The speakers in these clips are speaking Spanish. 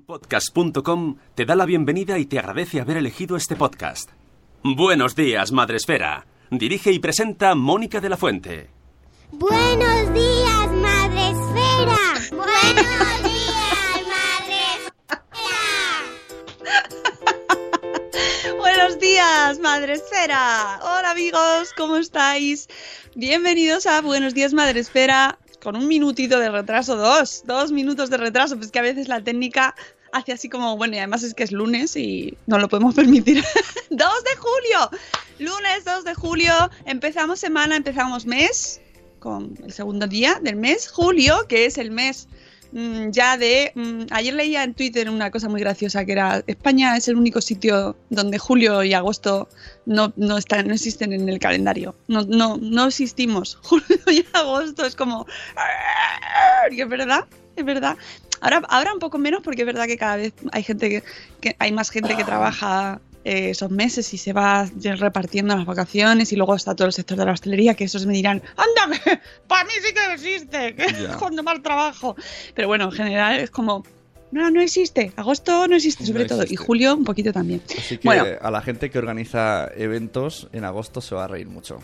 Podcast.com te da la bienvenida y te agradece haber elegido este podcast. Buenos días, Madre Esfera. Dirige y presenta Mónica de la Fuente. Buenos días, Madre Esfera. Buenos días, Madre Esfera. Buenos días, Madre Esfera. Hola amigos, ¿cómo estáis? Bienvenidos a Buenos días, Madre Esfera. Con un minutito de retraso, dos, dos minutos de retraso, pues que a veces la técnica hace así como, bueno, y además es que es lunes y no lo podemos permitir. 2 de julio, lunes 2 de julio, empezamos semana, empezamos mes, con el segundo día del mes, julio, que es el mes mm, ya de... mm, ayer leía en Twitter una cosa muy graciosa, que era, España es el único sitio donde julio y agosto no, no, están, no existen en el calendario. No, no, no existimos. Julio y agosto es como... Es verdad, es verdad. Ahora, ahora un poco menos porque es verdad que cada vez hay gente que hay más gente que trabaja eh, esos meses y se va repartiendo las vacaciones y luego está todo el sector de la hostelería que esos me dirán, anda, para mí sí que existe, que Ya. cuando mal trabajo. Pero bueno, en general es como, no, no existe, agosto no existe sobre No todo y julio un poquito también. Así que Bueno. a la gente que organiza eventos en agosto se va a reír mucho.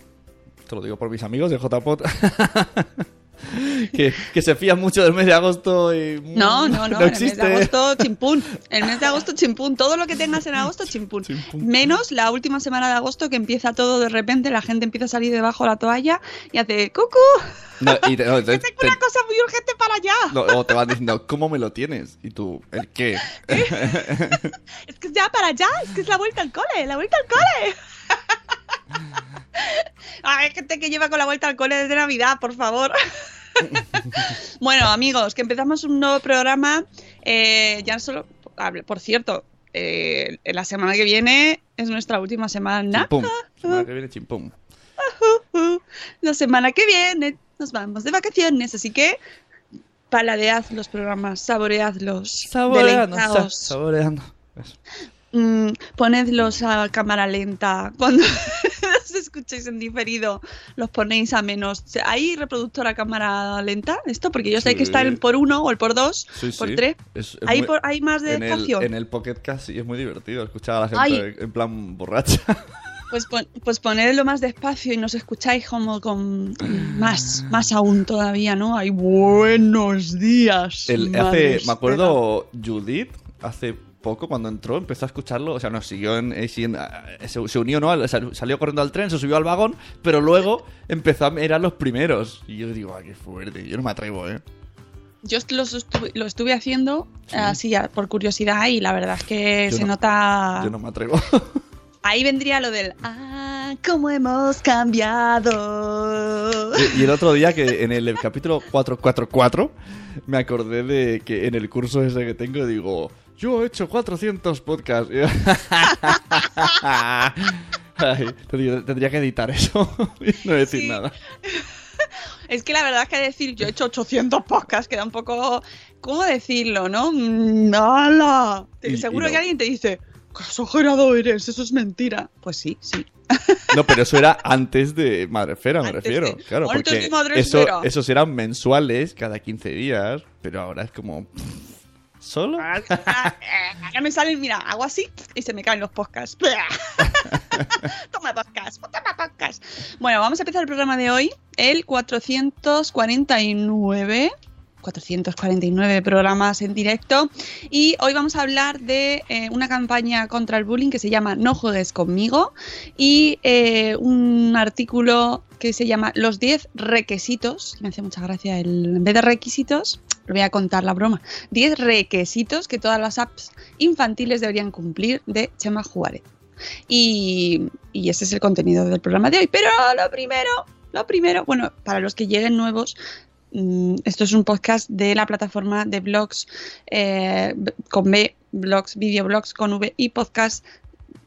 Te lo digo por mis amigos de JPOT. que, que se fían mucho del mes de agosto y... mm, No, no, no, no en el mes existe. de agosto chimpún. El mes de agosto chimpún. Todo lo que tengas en agosto chimpún. Chimpún. Menos la última semana de agosto que empieza todo de repente, la gente empieza a salir debajo de la toalla y hace ¡Cucú! No, y te- no, te- Tengo te- una cosa muy urgente para allá. o te van diciendo, ¿cómo me lo tienes? Y tú, ¿el qué? Es que es ya para allá, es que es la vuelta al cole, la vuelta al cole. Hay gente que lleva con la vuelta al cole desde Navidad, por favor. bueno, amigos, que empezamos un nuevo programa. eh, ya solo, por cierto, eh, la semana que viene es nuestra última semana. Chimpum. Semana que viene, chimpum. La semana que viene nos vamos de vacaciones, así que paladead los programas, saboreadlos, Saboreando, sa- Mm, ponedlos a cámara lenta. Cuando los escuchéis en diferido, los ponéis a menos. ¿Hay reproductor a cámara lenta? Esto, porque yo sé que está el por uno o el por dos, Sí, por sí. tres. Es- es ¿Hay, muy- por- ¿Hay más de en el, espacio? en el Pocket Cast sí es muy divertido escuchar a la gente Ay. en plan borracha. Pues, pon- pues ponedlo más despacio y nos escucháis como con más, más aún todavía, ¿no? Hay buenos días. El- hace, me acuerdo Judith, hace poco cuando entró, empezó a escucharlo, o sea, nos siguió en, eh, en- eh, se, se unió, ¿no? Al- sal- Salió corriendo al tren, se subió al vagón, pero luego empezó a mirar los primeros. Y yo digo, ah, qué fuerte, yo no me atrevo, ¿eh? Yo los estuve- lo estuve haciendo así ya, por curiosidad y la verdad es que Yo se no- nota... Yo no me atrevo. Ahí vendría lo del Ah, cómo hemos cambiado. y, y el otro día que en el capítulo 444 me acordé de que en el curso ese que tengo digo, yo he hecho 400 podcasts. Ay, tendría, que editar eso y no decir Sí. nada. Es que la verdad es que decir yo he hecho 800 podcasts queda un poco ¿cómo decirlo, no? Mm. Y- y Seguro no. que alguien te dice, ¡qué exagerado eres! Eso es mentira. Pues sí, sí. No, pero eso era antes de Madrefera, me Antes refiero. de- claro, porque eso, esos eran mensuales, cada 15 días, pero ahora es como... ¿Solo? Ahora me salen, mira, hago así y se me caen los podcasts. toma podcast, toma podcast. Bueno, vamos a empezar el programa de hoy, el 449. 449 programas en directo y hoy vamos a hablar de eh, una campaña contra el bullying que se llama No juegues conmigo y eh, un artículo que se llama Los 10 requisitos, me hace mucha gracia el, en vez de requisitos, voy a contar la broma, 10 requisitos que todas las apps infantiles deberían cumplir de Chema Juárez. Y, y ese es el contenido del programa de hoy. Pero lo primero, lo primero, bueno, para los que lleguen nuevos, mm, esto es un podcast de la plataforma de blogs eh, con B, blogs, videoblogs con V y podcast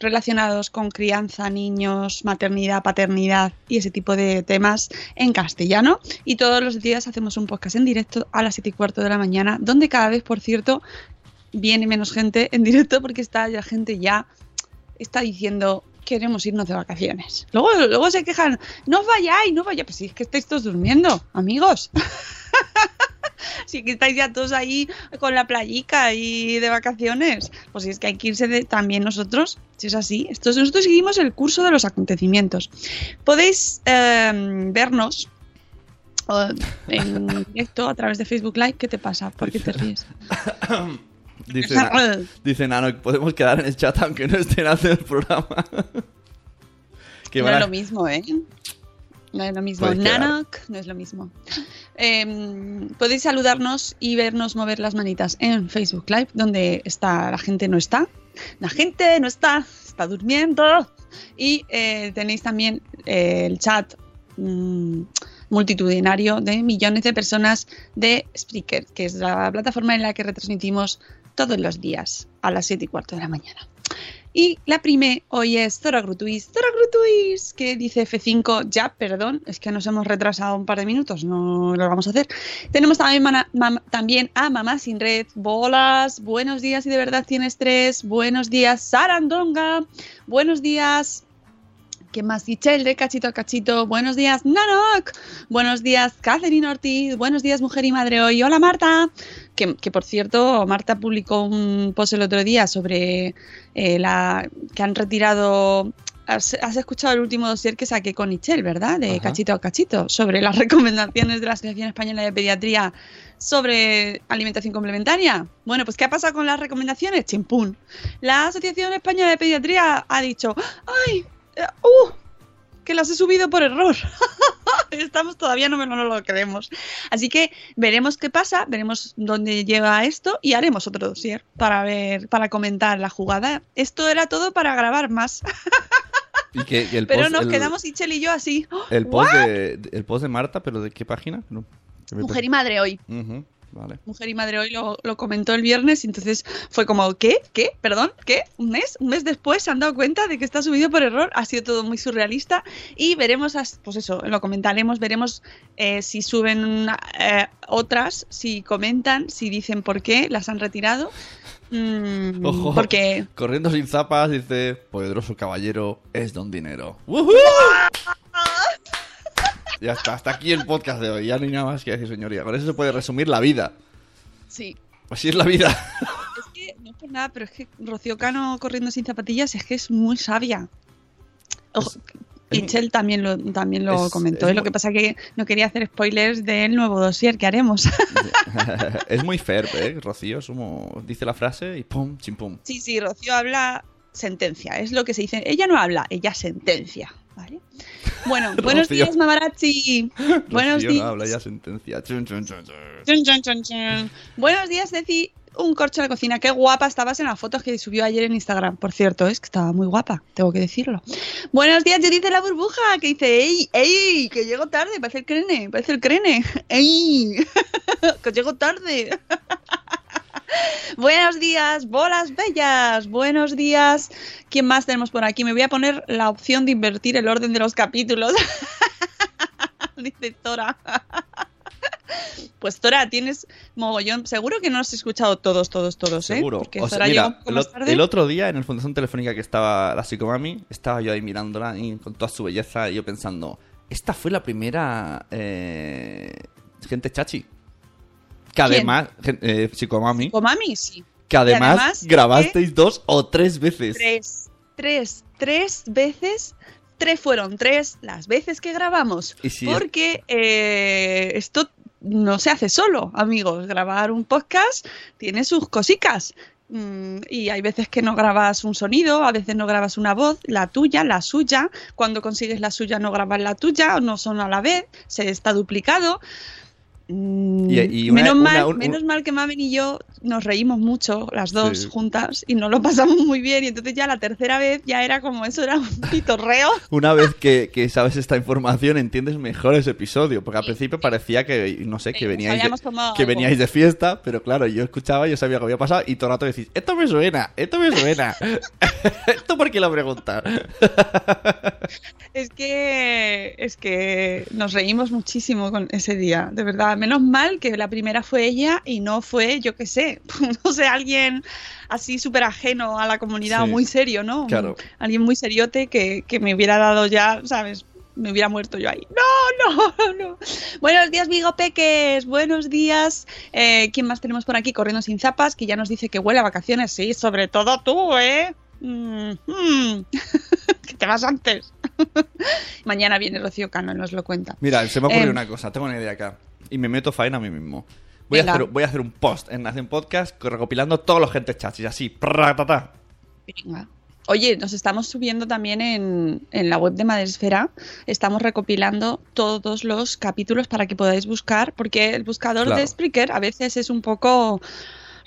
relacionados con crianza, niños, maternidad, paternidad y ese tipo de temas en castellano. Y todos los días hacemos un podcast en directo a las 7 y cuarto de la mañana, donde cada vez, por cierto, viene menos gente en directo porque está la gente ya está diciendo queremos irnos de vacaciones. Luego, luego se quejan, no os vayáis, no vayáis. Pues si es que estáis todos durmiendo, amigos. si que estáis ya todos ahí con la playica y de vacaciones. Pues si es que hay que irse de- también nosotros, si es así. Esto, nosotros seguimos el curso de los acontecimientos. Podéis eh, vernos en directo a través de Facebook Live. ¿Qué te pasa? ¿Por qué te ríes? Dice, dice Nano, podemos quedar en el chat aunque no estén haciendo el programa. que no es lo mismo, ¿eh? No es lo mismo. Nanok no es lo mismo. Em, podéis saludarnos y vernos mover las manitas en Facebook Live, donde está la gente no está. La gente no está, está durmiendo. Y eh, tenéis también eh, el chat mm, multitudinario de millones de personas de Spreaker, que es la plataforma en la que retransmitimos todos los días a las 7 y cuarto de la mañana. Y la prime hoy es Zora Grutuis, Zora Grutuis, que dice F5, ya, perdón, es que nos hemos retrasado un par de minutos, no lo vamos a hacer. Tenemos también, también a Mamá Sin Red, bolas, buenos días y de verdad tienes tres, buenos días Sarandonga, buenos días... ¿Qué más? Michelle de Cachito a Cachito. Buenos días, Nanok. Buenos días, Catherine Ortiz. Buenos días, Mujer y Madre Hoy. Hola, Marta. Que, que, por cierto, Marta publicó un post el otro día sobre eh, la que han retirado. Has, has escuchado el último dossier que saqué con Michelle, ¿verdad? De Ajá. Cachito a Cachito, sobre las recomendaciones de la Asociación Española de Pediatría sobre alimentación complementaria. Bueno, pues ¿qué ha pasado con las recomendaciones? Chimpún. La Asociación Española de Pediatría ha dicho, ¡ay! Eh, ¡Uh! Que las he subido por error. Estamos todavía no, me- no lo creemos. Así que veremos qué pasa, veremos dónde llega esto y haremos otro dossier para ver, para comentar la jugada. Esto era todo para grabar más, Y que, que el pero post, nos el, quedamos Ichel y yo así. El post de, el post de Marta, pero ¿de qué página? No. Mujer y madre hoy. Ujú, Vale. Mujer y Madre hoy lo, lo comentó el viernes y entonces fue como, ¿qué? ¿Qué? ¿Perdón? ¿Qué? ¿Un mes? Un mes después se han dado cuenta de que está subido por error. Ha sido todo muy surrealista y veremos, pues eso, lo comentaremos, veremos eh, si suben eh, otras, si comentan, si dicen por qué las han retirado. Mm, Ojo. Porque Corriendo sin zapas, dice: Poderoso caballero es don dinero. ¡Woohoo! Ya está, hasta aquí el podcast de hoy. Ya no hay nada más que decir, señoría. Con eso se puede resumir la vida. sí, Así es la vida. es que no es por nada, pero es que Rocío Cano corriendo sin zapatillas es que es muy sabia. Ojo, es- y Chel también lo, también lo es- comentó. es ¿eh? Lo que pasa que no quería hacer spoilers del nuevo dossier que haremos. es muy fair, ¿eh? Rocío es como. Dice la frase y pum, chim pum. sí, sí, Rocío habla sentencia. Es lo que se dice. Ella no habla, ella sentencia. ¿Vale? Bueno, buenos días, Mamarazzi. Buenos días. no habla ya sentencia. Chun, chun, chun. Buenos días, Deci. Un corcho en la cocina. Qué guapa estabas en las fotos que subió ayer en Instagram. Por cierto, es que estaba muy guapa, tengo que decirlo. Buenos días, Judith de la burbuja, que dice, ¡ey, ey! Que llego tarde, parece el crene, parece el crene. ¡Ey! Que llego tarde. Buenos días, bolas bellas. Buenos días. ¿Quién más tenemos por aquí? Me voy a poner la opción de invertir el orden de los capítulos. Dice Tora. Pues Tora, tienes mogollón. Seguro que no has escuchado todos, todos, todos, ¿eh? Seguro. Porque O sea, mira, más tarde. el otro día en el Fundación Telefónica que estaba la psicomami, estaba yo ahí mirándola y con toda su belleza y yo pensando, esta fue la primera eh, gente chachi. Que además, eh, psicomami, Psicomami, sí. que además, además, grabasteis dos o tres veces. Tres, tres, tres veces. Tres fueron tres las veces que grabamos. Y si es- porque eh, esto no se hace solo, amigos. Grabar un podcast tiene sus cositas. Mm, Y hay veces que no grabas un sonido, a veces no grabas una voz, la tuya, la suya. Cuando consigues la suya no grabas la tuya, o no son a la vez, se está duplicado. Mm, Y- y una- menos, una- mal, un- menos mal que Mamen y yo nos reímos mucho, las dos Sí. juntas, y nos lo pasamos muy bien. Y entonces ya la tercera vez ya era como eso, era un pitorreo. Una vez que, que sabes esta información, entiendes mejor ese episodio. Porque al principio parecía que, no sé, que Sí, veníais, de, que veníais de fiesta, pero claro, yo escuchaba, yo sabía que había pasado y todo el rato decís, esto me suena, esto me suena. ¿Esto por qué lo preguntas? Es que es que nos reímos muchísimo con ese día, de verdad. Menos mal que la primera fue ella y no fue, yo qué sé, no sé, alguien así súper ajeno a la comunidad o Sí. muy serio, ¿no? Claro. Alguien muy seriote que, que me hubiera dado ya, ¿sabes? Me hubiera muerto yo ahí. No, no, no. Buenos días, Vigo Peques. Buenos días. Eh, ¿Quién más tenemos por aquí? Corriendo sin zapas, que ya nos dice que huele a vacaciones. Sí, sobre todo tú, ¿eh? Mm, mm. que te vas antes. Mañana viene Rocío Cano y nos lo cuenta. Mira, se me ha ocurrido Em. una cosa, tengo una idea acá. Y me meto faena a mí mismo. Voy a, hacer, voy a hacer un post en Nación Podcast recopilando todos los gente chachis, así. Venga. Oye, nos estamos subiendo también en, en la web de Madresfera. Estamos recopilando todos los capítulos para que podáis buscar, porque el buscador Claro. de Spreaker a veces es un poco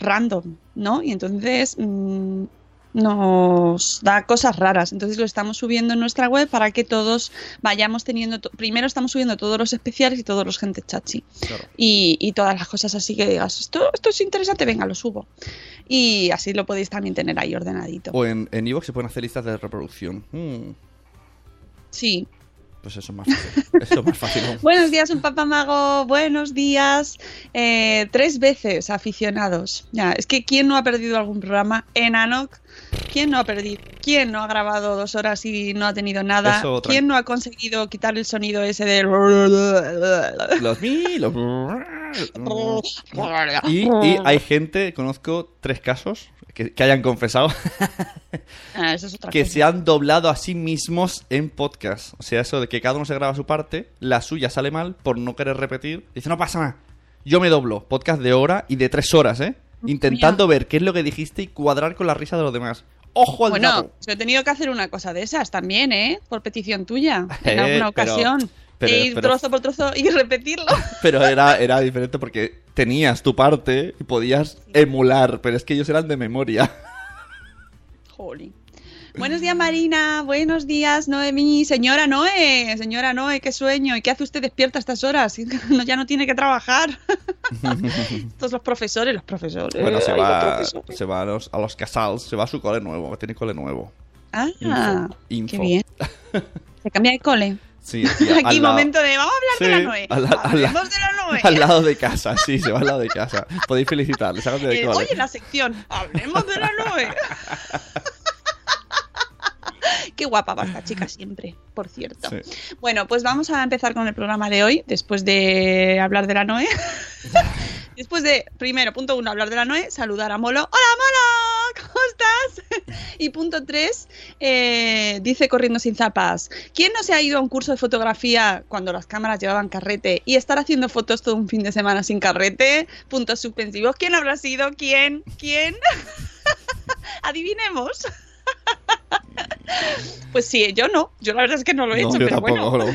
random, ¿no? Y entonces mm, nos da cosas raras. Entonces lo estamos subiendo en nuestra web para que todos vayamos teniendo. to- Primero estamos subiendo todos los especiales y todos los gente chachi. Claro. Y, y todas las cosas así que digas, esto, esto es interesante, venga, lo subo. Y así lo podéis también tener ahí ordenadito. O en en Evox se pueden hacer listas de reproducción. Hmm, Sí. pues eso es más fácil. Eso es más fácil. Buenos días, un papamago. Buenos días. Eh, tres veces aficionados. Ya, es que ¿quién no ha perdido algún programa? En Anok. ¿Quién no ha perdido? ¿Quién no ha grabado dos horas y no ha tenido nada? Eso, ¿Quién no ha conseguido quitar el sonido ese de... Los mi, los... Y, y hay gente, conozco tres casos que, que hayan confesado Ah, eso es otra que cosa. se han doblado a sí mismos en podcast. O sea, eso de que cada uno se graba su parte, la suya sale mal por no querer repetir. Dice, no pasa nada. Yo me doblo. Podcast de hora y de tres horas, ¿eh? Intentando ver qué es lo que dijiste y cuadrar con la risa de los demás. ¡Ojo al Bueno, yo he tenido que hacer una cosa de esas también, ¿eh? Por petición tuya, en Eh, alguna ocasión. pero- ir pero- trozo por trozo y repetirlo. Pero era, era diferente porque tenías tu parte y podías emular, pero es que ellos eran de memoria. Jolín. Buenos días, Marina. Buenos días, Noemí. Señora Noé. Señora Noé, qué sueño. ¿Y qué hace usted despierta a estas horas? Ya no tiene que trabajar. Todos los profesores, los profesores. Bueno, se va, profesores. se va a los, a los casals, se va a su cole nuevo, tiene cole nuevo. Ah, Info, info. qué bien. Se cambia de cole. Sí, sí, Aquí, lado- momento de. Vamos a hablar de Sí, la Noé. al la- al la- de la Noé. Al lado de casa, sí, se va al lado de casa. Podéis felicitarle, de Eh, oye, la sección. Hablemos de la Noé. Qué guapa va esta chica siempre, por cierto. Sí. Bueno, pues vamos a empezar con el programa de hoy, después de hablar de la Noé. después de, primero, punto uno, hablar de la Noé, saludar a Molo. ¡Hola, Molo! ¿Cómo estás? y punto tres, eh, dice corriendo sin zapas. ¿Quién no se ha ido a un curso de fotografía cuando las cámaras llevaban carrete y estar haciendo fotos todo un fin de semana sin carrete? Puntos suspensivos. ¿Quién habrá sido? ¿Quién? ¿Quién? Adivinemos. Pues sí, yo no. Yo la verdad es que no lo he No, hecho, yo pero tampoco, bueno. no.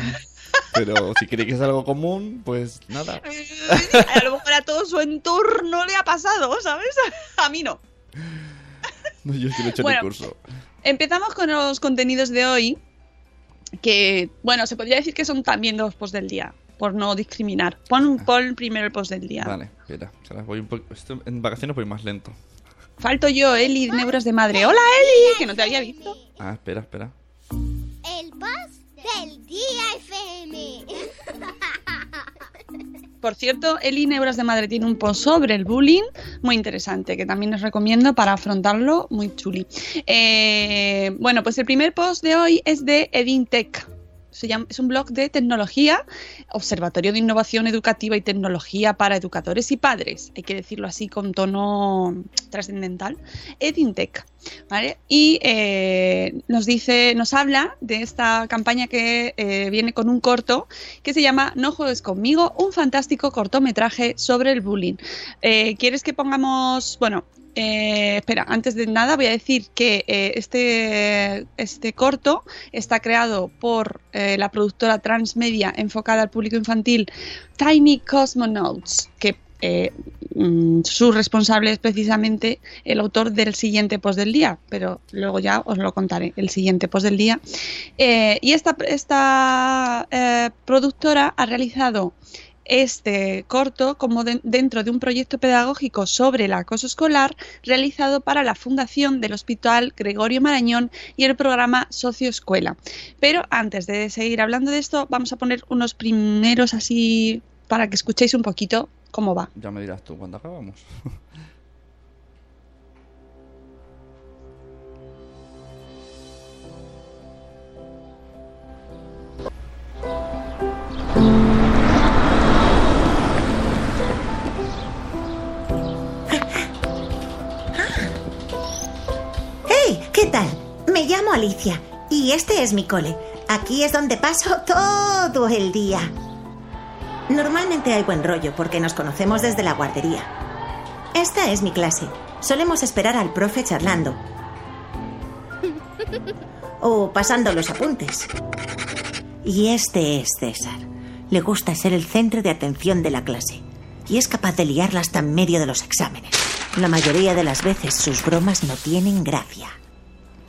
Pero si creéis que es algo común, pues nada. A lo mejor a todo su entorno le ha pasado, ¿sabes? A mí no. No, yo he hecho Bueno. ni curso. Empezamos con los contenidos de hoy, que, bueno, se podría decir que son también dos posts del día, por no discriminar. Pon, pon primero el post del día. Vale, espera. voy un poco- en vacaciones voy más lento. Falto yo, Eli, de Neuras de Madre. ¡Hola, Eli! Que no te había visto. Ah, espera, espera. El post del día FM. Por cierto, Eli Neuras de Madre tiene un post sobre el bullying muy interesante que también os recomiendo para afrontarlo, muy chuli. Eh, bueno, pues el primer post de hoy es de Edintech. Se llama, es un blog de tecnología, Observatorio de Innovación Educativa y Tecnología para Educadores y Padres, hay que decirlo así con tono trascendental, Edintech. ¿Vale? Y eh, nos dice, nos habla de esta campaña que eh, viene con un corto que se llama No juegues conmigo, un fantástico cortometraje sobre el bullying. Eh, ¿Quieres que pongamos, bueno, espera, antes de nada voy a decir que este, este corto está creado por la productora transmedia enfocada al público infantil Tiny Cosmonauts, que eh, mm, su responsable es precisamente el autor del siguiente post del día, pero luego ya os lo contaré, el siguiente post del día. Eh, y esta, eh, productora ha realizado este corto como de- dentro de un proyecto pedagógico sobre el acoso escolar realizado para la Fundación del Hospital Gregorio Marañón y el programa Socioescuela. Pero antes de seguir hablando de esto, vamos a poner unos primeros así para que escuchéis un poquito cómo va. Ya me dirás tú cuando acabamos. ¡Hey! ¿Qué tal? Me llamo Alicia y este es mi cole. Aquí es donde paso todo el día. Normalmente hay buen rollo porque nos conocemos desde la guardería. Esta es mi clase. Solemos esperar al profe charlando. O pasando los apuntes. Y este es César. Le gusta ser el centro de atención de la clase. Y es capaz de liarla hasta en medio de los exámenes. La mayoría de las veces sus bromas no tienen gracia.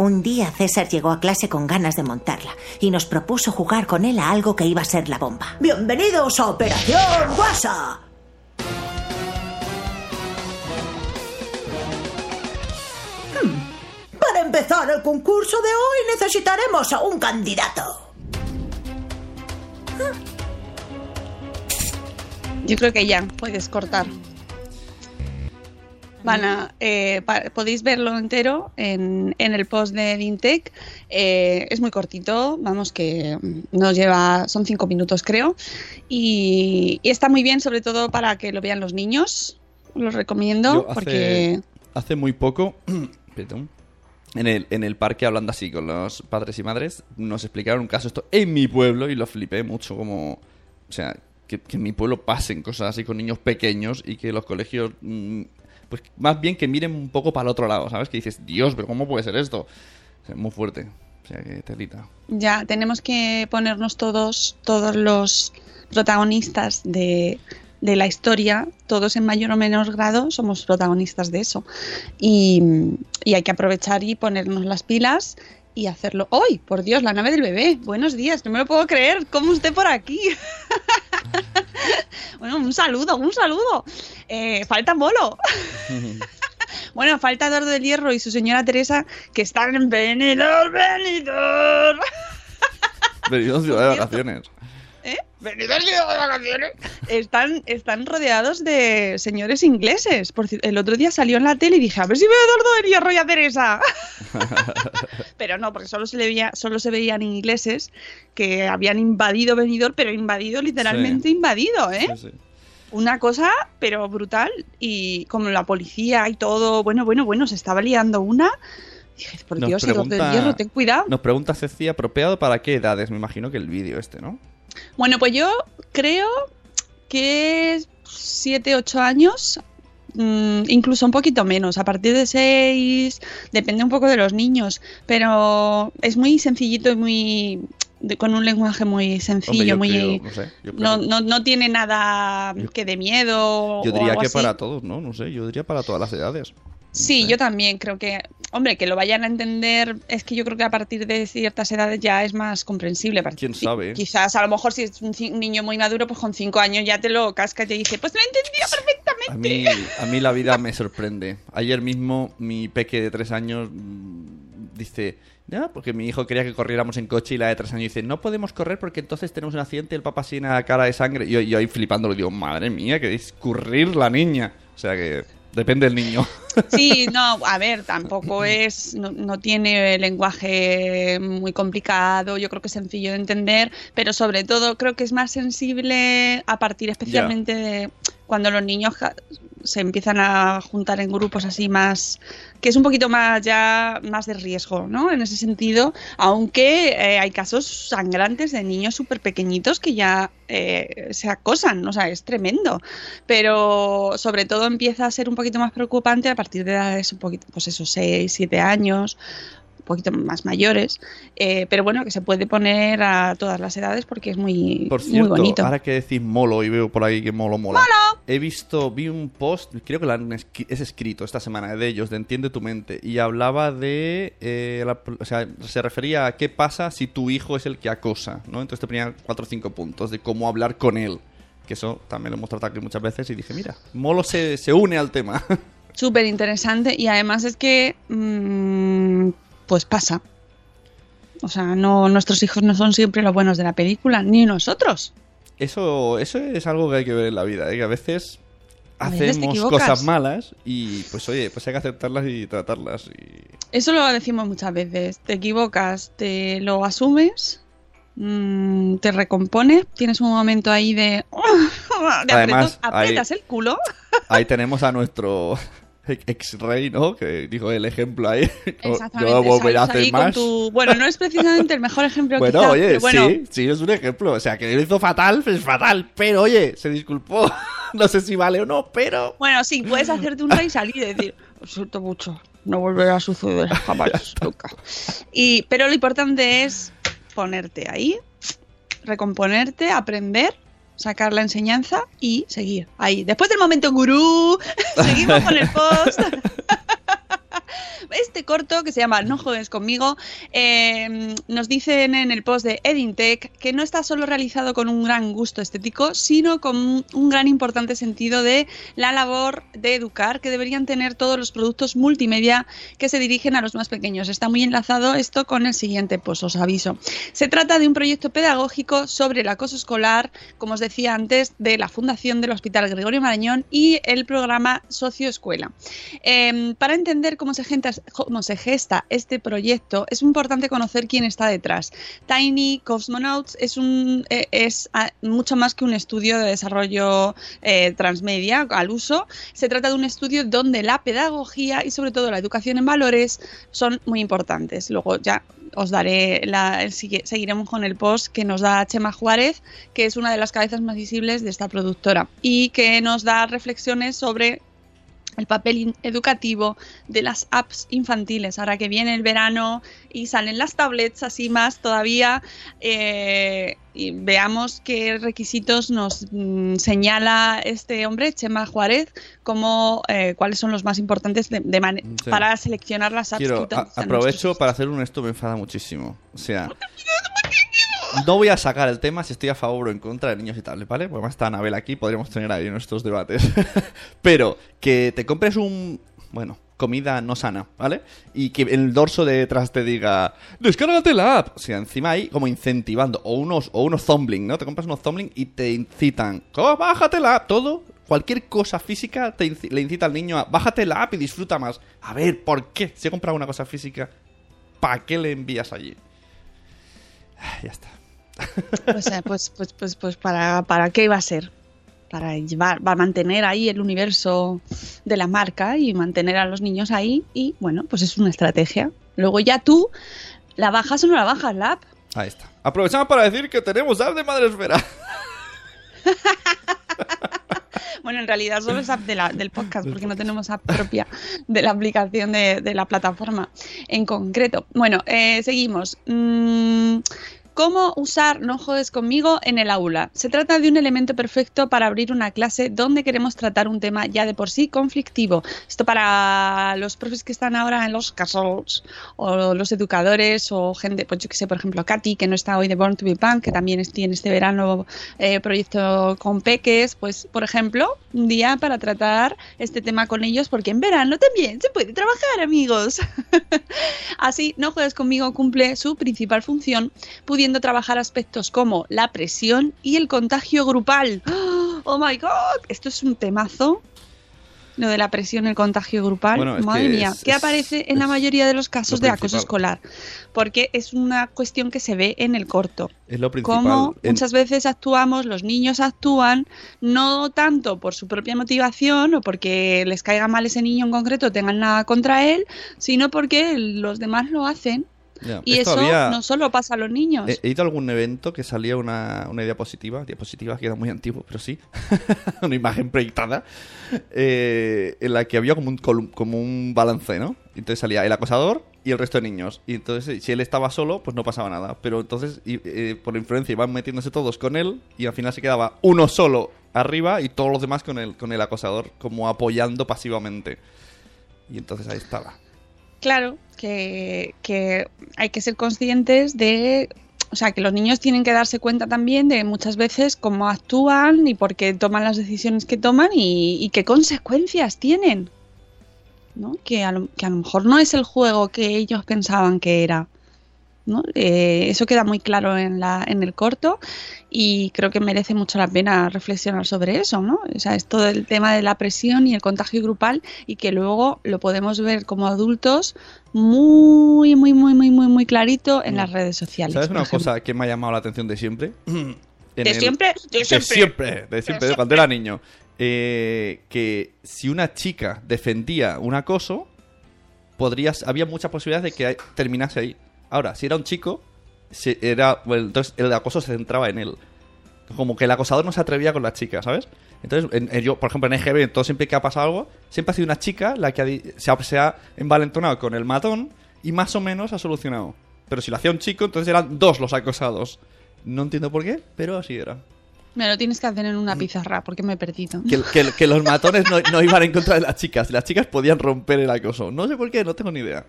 Un día César llegó a clase con ganas de montarla y nos propuso jugar con él a algo que iba a ser la bomba. ¡Bienvenidos a Operación Guasa! Hmm. Para empezar el concurso de hoy necesitaremos a un candidato. Yo creo que ya puedes cortar. Van a, eh, pa- podéis verlo entero en, en el post de Dintec. Eh, es muy cortito, vamos que mm, nos lleva, son cinco minutos creo. Y, y está muy bien, sobre todo para que lo vean los niños. Lo recomiendo Yo hace, porque hace muy poco, perdón, en el, en el parque hablando así con los padres y madres, nos explicaron un caso esto en mi pueblo y lo flipé mucho como, o sea, que, que en mi pueblo pasen cosas así con niños pequeños y que los colegios, mm, pues más bien que miren un poco para el otro lado, ¿sabes? Que dices, Dios, pero ¿cómo puede ser esto? O muy fuerte. O sea, que telita. ya tenemos que ponernos todos, todos los protagonistas de, de la historia, todos en mayor o menor grado, somos protagonistas de eso. Y, y hay que aprovechar y ponernos las pilas y hacerlo hoy. Por Dios, la nave del bebé. Buenos días, no me lo puedo creer. ¿Cómo usted por aquí? bueno, un saludo, un saludo. Eh, falta Molo. bueno, falta Eduardo del Hierro y su señora Teresa que están en Benidorm, Benidorm. Ciudad de vacaciones. ¿Eh? De vacaciones. Están, están rodeados de señores ingleses. Por el otro día salió en la tele y dije, a ver si veo a Eduardo del Hierro y a Teresa. pero no, porque solo se, le veía, solo se veían ingleses que habían invadido Benidorm, pero invadido, literalmente Sí. invadido, ¿eh? Sí, sí. Una cosa, pero brutal. Y como la policía y todo, bueno, bueno, bueno, se estaba liando una. Dije, por Nos Dios, pregunta- Hierro, ten cuidado. Nos pregunta Ceci, apropiado para qué edades, me imagino que el vídeo este, ¿no? Bueno, pues yo creo que 7, 8 años, mm, incluso un poquito menos, a partir de 6, depende un poco de los niños, pero es muy sencillito y muy de- con un lenguaje muy Hombre, sencillo, yo muy creo, no sé, yo creo no, no, no tiene nada que de miedo. Yo o diría algo que así. para todos, ¿no? No sé, yo diría para todas las edades. Sí, yo también creo que, hombre, que lo vayan a entender, es que yo creo que a partir de ciertas edades ya es más comprensible. ¿Quién sabe? Quizás a lo mejor si es un, niño muy maduro, pues con cinco años ya te lo casca y te dice, pues lo entendía A perfectamente. mí, a mí la vida me sorprende. Ayer mismo mi peque de tres años mm, dice, no, porque mi hijo quería que corriéramos en coche y la de tres años dice, no podemos correr porque entonces tenemos un accidente y el papá llena la cara de sangre. Y yo, yo ahí flipando le digo, madre mía, que discurrir la niña. O sea que depende del niño. Sí, no, a ver, tampoco es, no, no tiene lenguaje muy complicado, yo creo que es sencillo de entender, pero sobre todo creo que es más sensible a partir especialmente de cuando los niños se empiezan a juntar en grupos así más, que es un poquito más ya más de riesgo, ¿no? En ese sentido, aunque eh, hay casos sangrantes de niños súper pequeñitos que ya eh, se acosan, o sea, es tremendo pero sobre todo empieza a ser un poquito más preocupante a partir de edades un poquito, pues esos 6, 7 años, poquito más mayores, eh, pero bueno, que se puede poner a todas las edades porque es muy, Por muy cierto, bonito. ahora que decís molo y veo por ahí que molo mola. He visto, vi un post, creo que lo han es escrito esta semana de ellos, de Entiende tu mente, y hablaba de, eh, la- o sea, se refería a qué pasa si tu hijo es el que acosa, ¿no? Entonces te ponía cuatro o cinco puntos de cómo hablar con él. Que eso también lo hemos tratado aquí muchas veces y dije, mira, Molo se, se une al tema. Súper interesante y además es que mm, pues pasa. O sea, no, nuestros hijos no son siempre los buenos de la película, ni nosotros. Eso, eso es algo que hay que ver en la vida, ¿eh? que a veces hacemos cosas malas y pues oye, pues hay que aceptarlas y tratarlas. Y... Eso lo decimos muchas veces. Te equivocas, te lo asumes, mm, te recompones, tienes un momento ahí de, de Además, aprietas el culo. Ahí tenemos a nuestro ex-rey, ¿no? Que dijo el ejemplo ahí. No, Exactamente. A hacer con más. tu- Bueno, no es precisamente el mejor ejemplo Bueno, quizá, oye, pero bueno, sí, sí, es un ejemplo. O sea, que lo hizo fatal, pues fatal. Pero oye, se disculpó. no sé si vale o no, pero. Bueno, sí, puedes hacerte un rey y salir y decir, lo siento mucho, no volverá a suceder jamás, nunca. Y, pero lo importante es ponerte ahí, recomponerte, aprender, sacar la enseñanza y seguir ahí. Después del momento gurú, seguimos con el post. Este corto, que se llama No juegues conmigo, eh, nos dicen en el post de Edintech que no está solo realizado con un gran gusto estético, sino con un- gran importante sentido de la labor de educar que deberían tener todos los productos multimedia que se dirigen a los más pequeños. Está muy enlazado esto con el siguiente post, os aviso. Se trata de un proyecto pedagógico sobre el acoso escolar, como os decía antes, de la Fundación del Hospital Gregorio Marañón y el programa Socioescuela. Eh, para entender cómo se, gesta, este proyecto, es importante conocer quién está detrás. Tiny Cosmonauts es, eh, ah, mucho más que un estudio de desarrollo eh, transmedia al uso. Se trata de un estudio donde la pedagogía y sobre todo la educación en valores son muy importantes. Luego ya os daré la, el seguiremos con el post que nos da Chema Juárez, que es una de las cabezas más visibles de esta productora y que nos da reflexiones sobre el papel educativo de las apps infantiles. Ahora que viene el verano y salen las tablets así más todavía, eh, y veamos qué requisitos nos mm, señala este hombre, Chema Juárez, como eh, cuáles son los más importantes de, de Sí. para seleccionar las apps. Quiero, que a- aprovecho para hacer un esto me enfada muchísimo. O sea, no voy a sacar el tema si estoy a favor o en contra de niños y tablets, ¿vale? Porque además está Anabel aquí, podríamos tener ahí nuestros debates. Pero que te compres un, bueno, comida no sana, ¿vale? Y que el dorso de detrás te diga, descárgate la app. O sea, encima ahí como incentivando. O unos, o unos thumbling, ¿no? Te compras unos thumbling y te incitan. "Oh, bájate la app. Todo, cualquier cosa física te le incita al niño a, bájate la app y disfruta más. A ver, ¿por qué? Si he comprado una cosa física, ¿para qué le envías allí? Ah, Ya está. Pues, pues, pues, pues, pues para, ¿para qué iba a ser? Para llevar, va a mantener ahí el universo de la marca y mantener a los niños ahí y bueno, pues es una estrategia. Luego ya tú la bajas o no la bajas la app. Ahí está. Aprovechamos para decir que tenemos app de Madresfera. Bueno, en realidad solo es app de la- del podcast porque no tenemos app propia de la aplicación de, de la plataforma en concreto. Bueno, eh, seguimos. Mm, ¿Cómo usar No jodes conmigo en el aula? Se trata de un elemento perfecto para abrir una clase donde queremos tratar un tema ya de por sí conflictivo. Esto para los profes que están ahora en los casos o los educadores o gente, pues yo que sé, por ejemplo, Katy, que no está hoy de Born to be Punk, que también tiene este verano eh, proyecto con peques, pues por ejemplo, un día para tratar este tema con ellos, porque en verano también se puede trabajar, amigos. Así, No juegues conmigo cumple su principal función, pudiendo trabajar aspectos como la presión y el contagio grupal. ¡Oh, my god! Esto es un temazo. Lo de la presión, el contagio grupal. Bueno, Madre que mía, es- ¿qué es- aparece en la mayoría de los casos lo de acoso escolar? Porque es una cuestión que se ve en el corto. Es lo principal. Cómo En- muchas veces actuamos, los niños actúan no tanto por su propia motivación o porque les caiga mal ese niño en concreto, tengan nada contra él, sino porque los demás lo hacen. Y eso no solo pasa a los niños. He, he ido a algún evento que salía una, una diapositiva, diapositiva que era muy antiguo, pero sí, una imagen proyectada, eh, en la que había como un, como un balance, ¿no? Entonces salía el acosador y el resto de niños. Y entonces, si él estaba solo, pues no pasaba nada. Pero entonces, y- eh, por influencia, iban metiéndose todos con él y al final se quedaba uno solo arriba y todos los demás con el, con el acosador, como apoyando pasivamente. Y entonces ahí estaba. Claro, que, hay que ser conscientes de, o sea, que los niños tienen que darse cuenta también de muchas veces cómo actúan y por qué toman las decisiones que toman y, y qué consecuencias tienen. ¿no? Que, a lo, que a lo mejor no es el juego que ellos pensaban que era. ¿No? Eh, eso queda muy claro en, la, en el corto y creo que merece mucho la pena reflexionar sobre eso, ¿no? O sea, es todo el tema de la presión y el contagio grupal y que luego lo podemos ver como adultos muy, muy, muy, muy, muy, muy clarito en Mm. las redes sociales. ¿Sabes una ejemplo. cosa que me ha llamado la atención de siempre? ¿De el- siempre? De De siempre. siempre, de siempre, de cuando era niño. Eh, que si una chica defendía un acoso, podrías, había muchas posibilidades de que terminase ahí. Ahora, si era un chico, se- era, bueno, entonces el acoso se centraba en él. Como que el acosador no se atrevía con la chica, ¿sabes? Entonces, en- en- yo, por ejemplo, en EGB, todo siempre que ha pasado algo, siempre ha sido una chica la que ha se, ha, se ha envalentonado con el matón y más o menos ha solucionado. Pero si lo hacía un chico, entonces eran dos los acosados. No entiendo por qué, pero así era. Me lo tienes que hacer en Mm. una pizarra porque me he perdido. Que, que- que los matones no, no iban en contra de las chicas. Las chicas podían romper el acoso. No sé por qué, no tengo ni idea.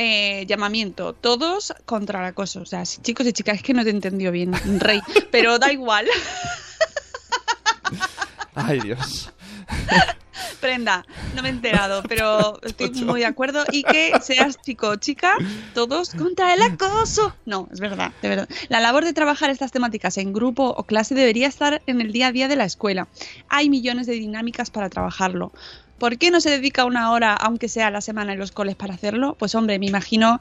Eh, llamamiento, todos contra el acoso. O sea, si- chicos y chicas, es que no te entendió bien, Rey, pero da igual. Ay, Dios. Prenda, no me he enterado, pero estoy muy de acuerdo. Y que seas chico o chica, todos contra el acoso. No, es verdad, de verdad. La labor de trabajar estas temáticas en grupo o clase debería estar en el día a día de la escuela. Hay millones de dinámicas para trabajarlo. ¿Por qué no se dedica una hora, aunque sea la semana en los coles, para hacerlo? Pues hombre, me imagino